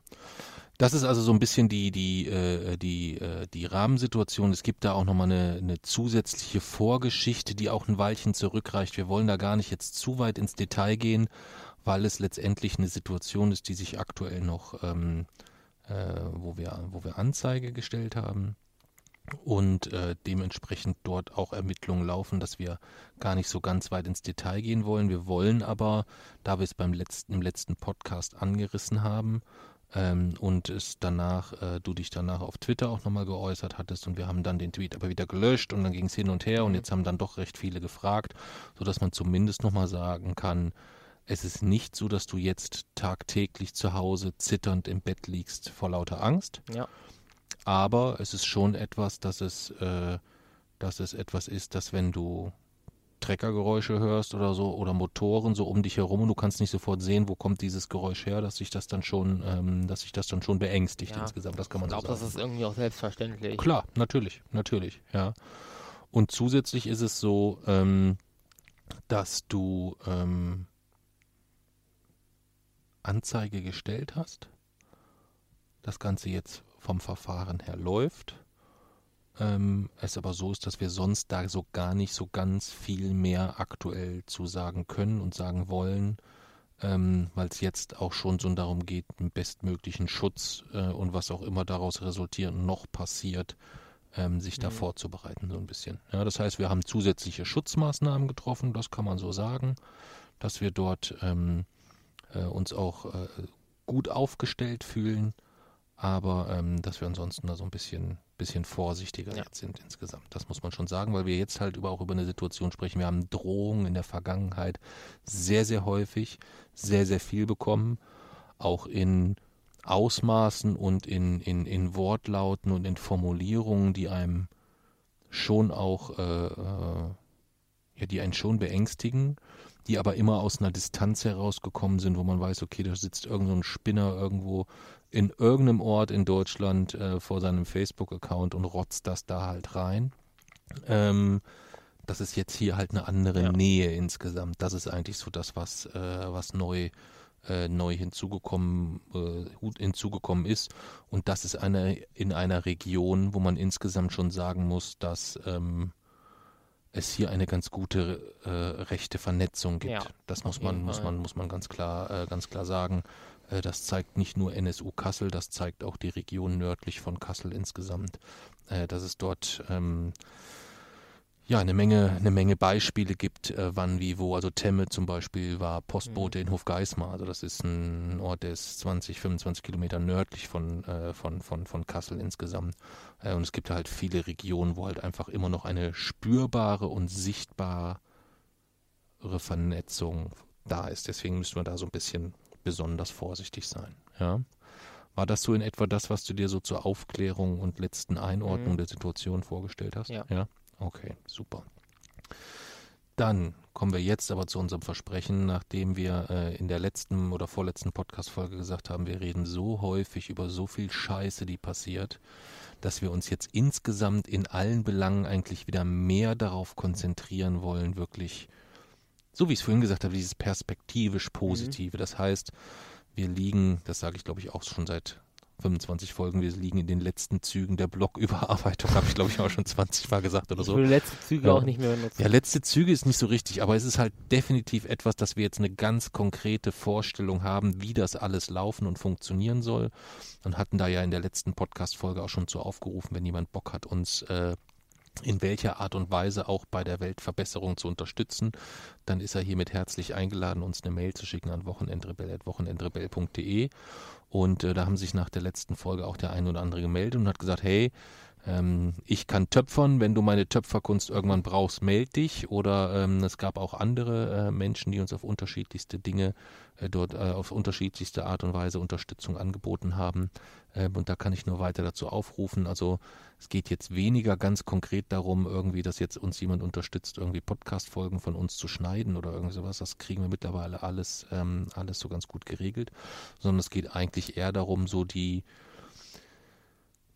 Das ist also so ein bisschen die, die, äh, die, äh, die Rahmensituation. Es gibt da auch nochmal eine, eine zusätzliche Vorgeschichte, die auch ein Weilchen zurückreicht. Wir wollen da gar nicht jetzt zu weit ins Detail gehen, weil es letztendlich eine Situation ist, die sich aktuell noch, ähm, äh, wo, wir, wo wir Anzeige gestellt haben und äh, dementsprechend dort auch Ermittlungen laufen, dass wir gar nicht so ganz weit ins Detail gehen wollen. Wir wollen aber, da wir es beim letzten, im letzten Podcast angerissen haben, ähm, und es danach, äh, du dich danach auf Twitter auch nochmal geäußert hattest und wir haben dann den Tweet aber wieder gelöscht und dann ging es hin und her und mhm. jetzt haben dann doch recht viele gefragt, sodass man zumindest nochmal sagen kann, es ist nicht so, dass du jetzt tagtäglich zu Hause zitternd im Bett liegst vor lauter Angst. Ja. Aber es ist schon etwas, dass es, äh, dass es etwas ist, dass wenn du Treckergeräusche hörst oder so oder Motoren so um dich herum und du kannst nicht sofort sehen, wo kommt dieses Geräusch her, dass sich das dann schon, ähm, dass sich das dann schon beängstigt ja, insgesamt. Das kann man ich glaube, so sagen. das ist irgendwie auch selbstverständlich. Klar, natürlich, natürlich, ja. Und zusätzlich ist es so, ähm, dass du ähm, Anzeige gestellt hast, das Ganze jetzt vom Verfahren her läuft ähm, es aber so ist, dass wir sonst da so gar nicht so ganz viel mehr aktuell zu sagen können und sagen wollen, ähm, weil es jetzt auch schon so darum geht, den bestmöglichen Schutz äh, und was auch immer daraus resultiert noch passiert, ähm, sich mhm. da vorzubereiten so ein bisschen. Ja, das heißt, wir haben zusätzliche Schutzmaßnahmen getroffen, das kann man so sagen, dass wir dort ähm, äh, uns auch äh, gut aufgestellt fühlen aber ähm, dass wir ansonsten da so ein bisschen, bisschen vorsichtiger ja. jetzt sind insgesamt. Das muss man schon sagen, weil wir jetzt halt über, auch über eine Situation sprechen. Wir haben Drohungen in der Vergangenheit sehr, sehr häufig, sehr, sehr viel bekommen, auch in Ausmaßen und in, in, in Wortlauten und in Formulierungen, die einem schon auch, äh, äh, ja, die einen schon beängstigen, die aber immer aus einer Distanz herausgekommen sind, wo man weiß, okay, da sitzt irgendein so Spinner irgendwo in irgendeinem Ort in Deutschland äh, vor seinem Facebook-Account und rotzt das da halt rein. Ähm, das ist jetzt hier halt eine andere ja. Nähe insgesamt. Das ist eigentlich so das, was, äh, was neu, äh, neu hinzugekommen, äh, hinzugekommen ist. Und das ist eine, in einer Region, wo man insgesamt schon sagen muss, dass ähm, es hier eine ganz gute äh, rechte Vernetzung gibt. Ja, das muss man, muss man, muss man ganz klar, äh, ganz klar sagen. Äh, das zeigt nicht nur NSU Kassel, das zeigt auch die Region nördlich von Kassel insgesamt, äh, dass es dort ähm, ja eine Menge, eine Menge Beispiele gibt, äh, wann, wie, wo. Also Temme zum Beispiel war Postbote mhm. in Hofgeismar. Also das ist ein Ort, der ist 20, 25 Kilometer nördlich von, äh, von, von, von Kassel insgesamt. Äh, und es gibt halt viele Regionen, wo halt einfach immer noch eine spürbare und sichtbare Vernetzung da ist. Deswegen müssen wir da so ein bisschen besonders vorsichtig sein. Ja? War das so in etwa das, was du dir so zur Aufklärung und letzten Einordnung mhm. der Situation vorgestellt hast? Ja. ja. Okay, super. Dann kommen wir jetzt aber zu unserem Versprechen, nachdem wir äh, in der letzten oder vorletzten Podcast-Folge gesagt haben, wir reden so häufig über so viel Scheiße, die passiert, dass wir uns jetzt insgesamt in allen Belangen eigentlich wieder mehr darauf konzentrieren wollen, wirklich so wie ich es vorhin gesagt habe, dieses perspektivisch Positive. Mhm. Das heißt, wir liegen, das sage ich glaube ich auch schon seit 25 Folgen, wir liegen in den letzten Zügen der Blocküberarbeitung, habe ich glaube ich auch schon 20 Mal gesagt oder so. Ich will letzte Züge ja. auch nicht mehr benutzen. Ja, letzte Züge ist nicht so richtig, aber es ist halt definitiv etwas, dass wir jetzt eine ganz konkrete Vorstellung haben, wie das alles laufen und funktionieren soll und hatten da ja in der letzten Podcast-Folge auch schon so aufgerufen, wenn jemand Bock hat, uns äh, in welcher Art und Weise auch bei der Weltverbesserung zu unterstützen, dann ist er hiermit herzlich eingeladen, uns eine Mail zu schicken an wochenendrebell.wochenendrebell.de. Und äh, da haben sich nach der letzten Folge auch der ein oder andere gemeldet und hat gesagt, hey, ähm, ich kann töpfern, wenn du meine Töpferkunst irgendwann brauchst, meld dich. Oder ähm, es gab auch andere äh, Menschen, die uns auf unterschiedlichste Dinge äh, dort äh, auf unterschiedlichste Art und Weise Unterstützung angeboten haben. Ähm, und da kann ich nur weiter dazu aufrufen. Also es geht jetzt weniger ganz konkret darum, irgendwie, dass jetzt uns jemand unterstützt, irgendwie Podcast-Folgen von uns zu schneiden oder irgend sowas. Das kriegen wir mittlerweile alles, ähm, alles so ganz gut geregelt. Sondern es geht eigentlich eher darum, so die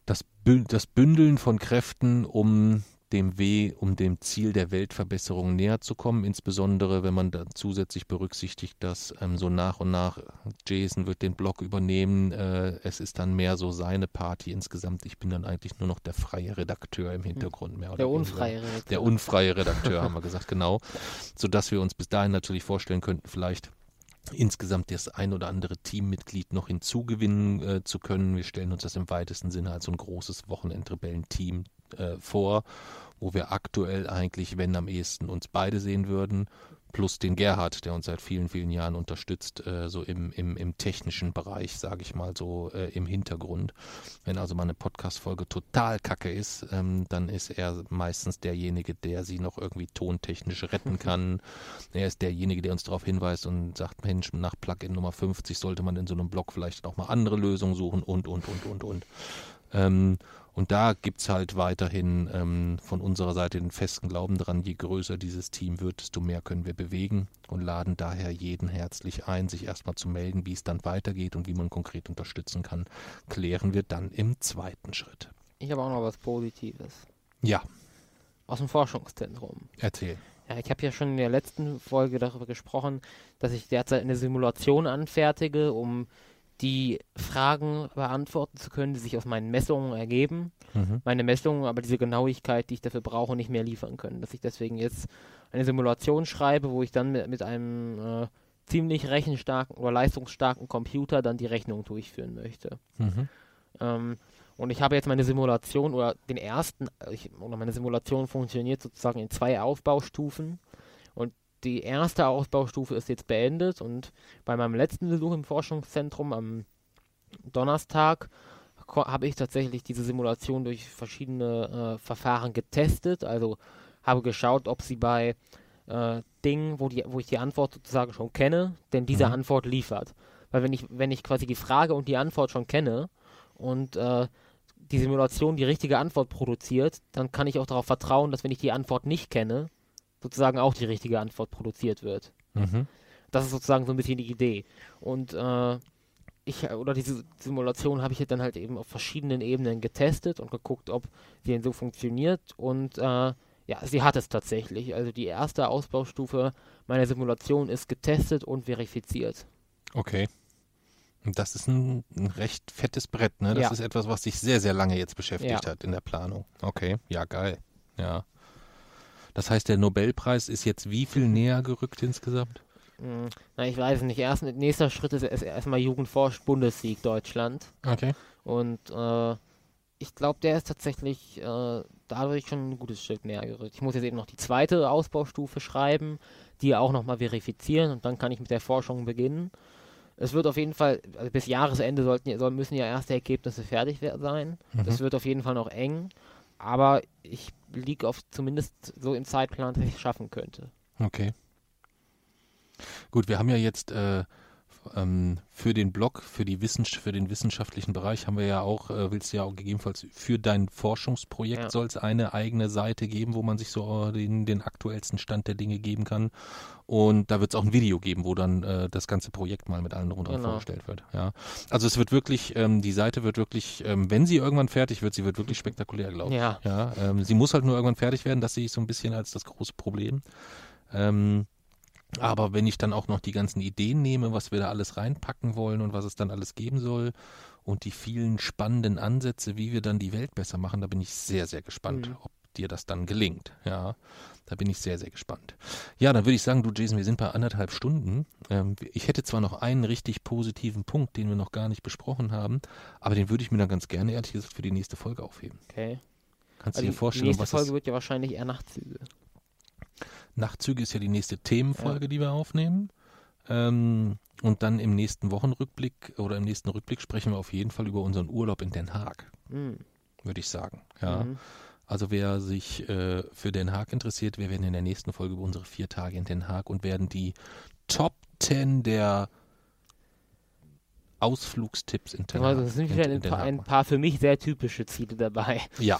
das, das Bündeln von Kräften, um dem W, um dem Ziel der Weltverbesserung näher zu kommen, insbesondere wenn man dann zusätzlich berücksichtigt, dass ähm, so nach und nach Jason wird den Blog übernehmen, äh, es ist dann mehr so seine Party insgesamt. Ich bin dann eigentlich nur noch der freie Redakteur im Hintergrund mehr oder Der unfreie Redakteur. Der unfreie Redakteur, haben wir gesagt, genau. Sodass wir uns bis dahin natürlich vorstellen könnten, vielleicht insgesamt das ein oder andere Teammitglied noch hinzugewinnen äh, zu können. Wir stellen uns das im weitesten Sinne als so ein großes Wochenendrebellen-Team äh, vor, wo wir aktuell eigentlich, wenn am ehesten, uns beide sehen würden, plus den Gerhard, der uns seit vielen, vielen Jahren unterstützt, äh, so im, im, im technischen Bereich, sage ich mal so äh, im Hintergrund. Wenn also mal eine Podcast-Folge total kacke ist, ähm, dann ist er meistens derjenige, der sie noch irgendwie tontechnisch retten kann. Er ist derjenige, der uns darauf hinweist und sagt, Mensch, nach Plugin Nummer 50 sollte man in so einem Blog vielleicht auch mal andere Lösungen suchen und, und, und, und, und. Ähm, und da gibt's halt weiterhin ähm, von unserer Seite den festen Glauben dran, je größer dieses Team wird, desto mehr können wir bewegen und laden daher jeden herzlich ein, sich erstmal zu melden, wie es dann weitergeht und wie man konkret unterstützen kann, klären wir dann im zweiten Schritt. Ich habe auch noch was Positives. Ja, Aus dem Forschungszentrum. erzähl. Ja, ich habe ja schon in der letzten Folge darüber gesprochen, dass ich derzeit eine Simulation anfertige, um die Fragen beantworten zu können, die sich aus meinen Messungen ergeben. Mhm. Meine Messungen, aber diese Genauigkeit, die ich dafür brauche, nicht mehr liefern können. Dass ich deswegen jetzt eine Simulation schreibe, wo ich dann mit, mit einem äh, ziemlich rechenstarken oder leistungsstarken Computer dann die Rechnung durchführen möchte. Mhm. Ähm, und ich habe jetzt meine Simulation oder den ersten, äh, ich, oder meine Simulation funktioniert sozusagen in zwei Aufbaustufen. Und die erste Ausbaustufe ist jetzt beendet. Und bei meinem letzten Besuch im Forschungszentrum am Donnerstag habe ich tatsächlich diese Simulation durch verschiedene äh, Verfahren getestet. Also habe geschaut, ob sie bei äh, Dingen, wo, die, wo ich die Antwort sozusagen schon kenne, denn diese Mhm. Antwort liefert. Weil wenn ich, wenn ich quasi die Frage und die Antwort schon kenne und äh, die Simulation die richtige Antwort produziert, dann kann ich auch darauf vertrauen, dass wenn ich die Antwort nicht kenne, sozusagen auch die richtige Antwort produziert wird. Mhm. Das ist sozusagen so ein bisschen die Idee. Und äh, ich, oder diese Simulation habe ich jetzt dann halt eben auf verschiedenen Ebenen getestet und geguckt, ob sie denn so funktioniert. Und äh, ja, sie hat es tatsächlich. Also die erste Ausbaustufe meiner Simulation ist getestet und verifiziert. Okay. Und Das ist ein, ein recht fettes Brett, ne? Das Ja. ist etwas, was dich sehr, sehr lange jetzt beschäftigt Ja. hat in der Planung. Okay, ja, geil. Ja. Das heißt, der Nobelpreis ist jetzt wie viel näher gerückt insgesamt? Hm, na, ich weiß nicht. Erst, nächster Schritt ist erst- erstmal Jugendforsch Bundessieg Deutschland. Okay. Und äh, ich glaube, der ist tatsächlich äh, dadurch schon ein gutes Stück näher gerückt. Ich muss jetzt eben noch die zweite Ausbaustufe schreiben, die auch nochmal verifizieren und dann kann ich mit der Forschung beginnen. Es wird auf jeden Fall, also bis Jahresende sollten, müssen ja erste Ergebnisse fertig sein. Das wird auf jeden Fall noch eng, aber ich liege auf zumindest so im Zeitplan, dass ich es schaffen könnte. Okay. Gut, wir haben ja jetzt äh, ähm, für den Blog, für, die Wissens für den wissenschaftlichen Bereich haben wir ja auch, äh, willst du ja auch gegebenenfalls für dein Forschungsprojekt Ja. soll es eine eigene Seite geben, wo man sich so äh, den, den aktuellsten Stand der Dinge geben kann. Und da wird es auch ein Video geben, wo dann äh, das ganze Projekt mal mit allen drunter Genau. vorgestellt wird. Ja. Also es wird wirklich, ähm, die Seite wird wirklich, ähm, wenn sie irgendwann fertig wird, sie wird wirklich spektakulär, glaube ich. Ja. Ja, ähm, sie muss halt nur irgendwann fertig werden, das sehe ich so ein bisschen als das große Problem. Ähm, aber wenn ich dann auch noch die ganzen Ideen nehme, was wir da alles reinpacken wollen und was es dann alles geben soll und die vielen spannenden Ansätze, wie wir dann die Welt besser machen, da bin ich sehr, sehr gespannt, Mhm. ob dir das dann gelingt. Ja, da bin ich sehr, sehr gespannt. Ja, dann würde ich sagen, du Jason, wir sind bei anderthalb Stunden. Ähm, ich hätte zwar noch einen richtig positiven Punkt, den wir noch gar nicht besprochen haben, aber den würde ich mir dann ganz gerne, ehrlich gesagt, für die nächste Folge aufheben. Okay. Kannst du Also dir die, die vorstellen, nächste was Folge wird ja wahrscheinlich eher Nachtzüge. Nachtzüge ist ja die nächste Themenfolge, die wir aufnehmen. Ähm, und dann im nächsten Wochenrückblick oder im nächsten Rückblick sprechen wir auf jeden Fall über unseren Urlaub in Den Haag, Hm. würde ich sagen. Ja. Mhm. Also wer sich äh, für Den Haag interessiert, wir werden in der nächsten Folge über unsere vier Tage in Den Haag und werden die Top 10 der Ausflugstipps in Den Also Haag. es sind in- wieder in ein paar, ein paar für mich sehr typische Ziele dabei. Ja,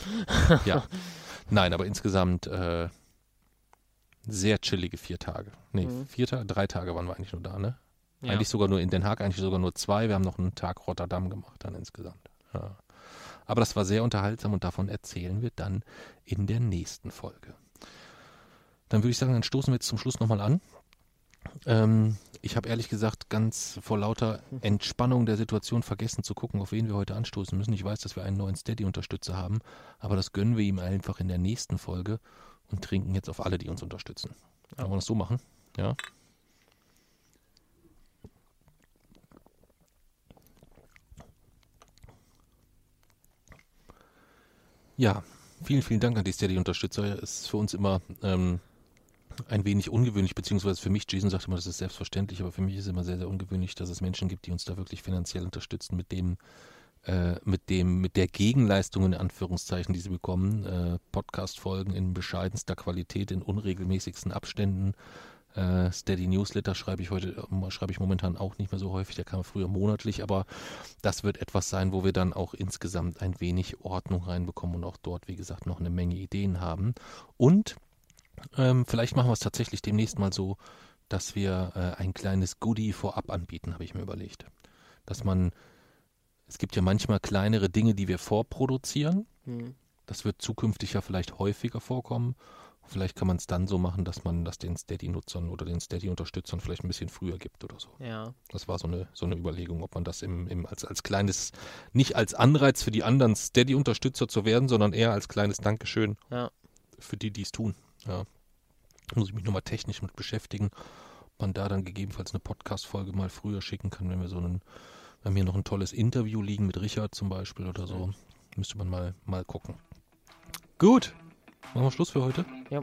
ja. Nein, aber insgesamt äh, sehr chillige vier Tage. Nee, Mhm. vier Tage, drei Tage waren wir eigentlich nur da, ne? Ja. Eigentlich sogar nur in Den Haag, eigentlich sogar nur zwei. Wir haben noch einen Tag Rotterdam gemacht dann insgesamt. Ja. Aber das war sehr unterhaltsam und davon erzählen wir dann in der nächsten Folge. Dann würde ich sagen, dann stoßen wir jetzt zum Schluss nochmal an. Ähm, ich habe ehrlich gesagt ganz vor lauter Entspannung der Situation vergessen zu gucken, auf wen wir heute anstoßen müssen. Ich weiß, dass wir einen neuen Steady-Unterstützer haben, aber das gönnen wir ihm einfach in der nächsten Folge und trinken jetzt auf alle, die uns unterstützen. Wollen wir das so machen? Ja. Ja, vielen, vielen Dank an die Steady-Unterstützer. Es ist für uns immer ähm, ein wenig ungewöhnlich, beziehungsweise für mich, Jason sagt immer, das ist selbstverständlich, aber für mich ist es immer sehr, sehr ungewöhnlich, dass es Menschen gibt, die uns da wirklich finanziell unterstützen mit dem, äh, mit dem, mit der Gegenleistung in Anführungszeichen, die sie bekommen. Äh, Podcast-Folgen in bescheidenster Qualität, in unregelmäßigsten Abständen. Äh, Steady Newsletter schreibe ich heute, schreibe ich momentan auch nicht mehr so häufig, der kam früher monatlich, aber das wird etwas sein, wo wir dann auch insgesamt ein wenig Ordnung reinbekommen und auch dort, wie gesagt, noch eine Menge Ideen haben. Und ähm, vielleicht machen wir es tatsächlich demnächst mal so, dass wir äh, ein kleines Goodie vorab anbieten, habe ich mir überlegt. Dass man, es gibt ja manchmal kleinere Dinge, die wir vorproduzieren. Hm. Das wird zukünftig ja vielleicht häufiger vorkommen. Vielleicht kann man es dann so machen, dass man das den Steady-Nutzern oder den Steady-Unterstützern vielleicht ein bisschen früher gibt oder so. Ja. Das war so eine, so eine Überlegung, ob man das im, im, als, als kleines, nicht als Anreiz für die anderen Steady-Unterstützer zu werden, sondern eher als kleines Dankeschön Ja. für die, die es tun. Ja. Muss ich mich nochmal technisch mit beschäftigen, ob man da dann gegebenenfalls eine Podcast-Folge mal früher schicken kann, wenn wir so einen, wir haben hier noch ein tolles Interview liegen mit Richard zum Beispiel oder so. Müsste man mal, mal gucken. Gut, machen wir Schluss für heute. Ja.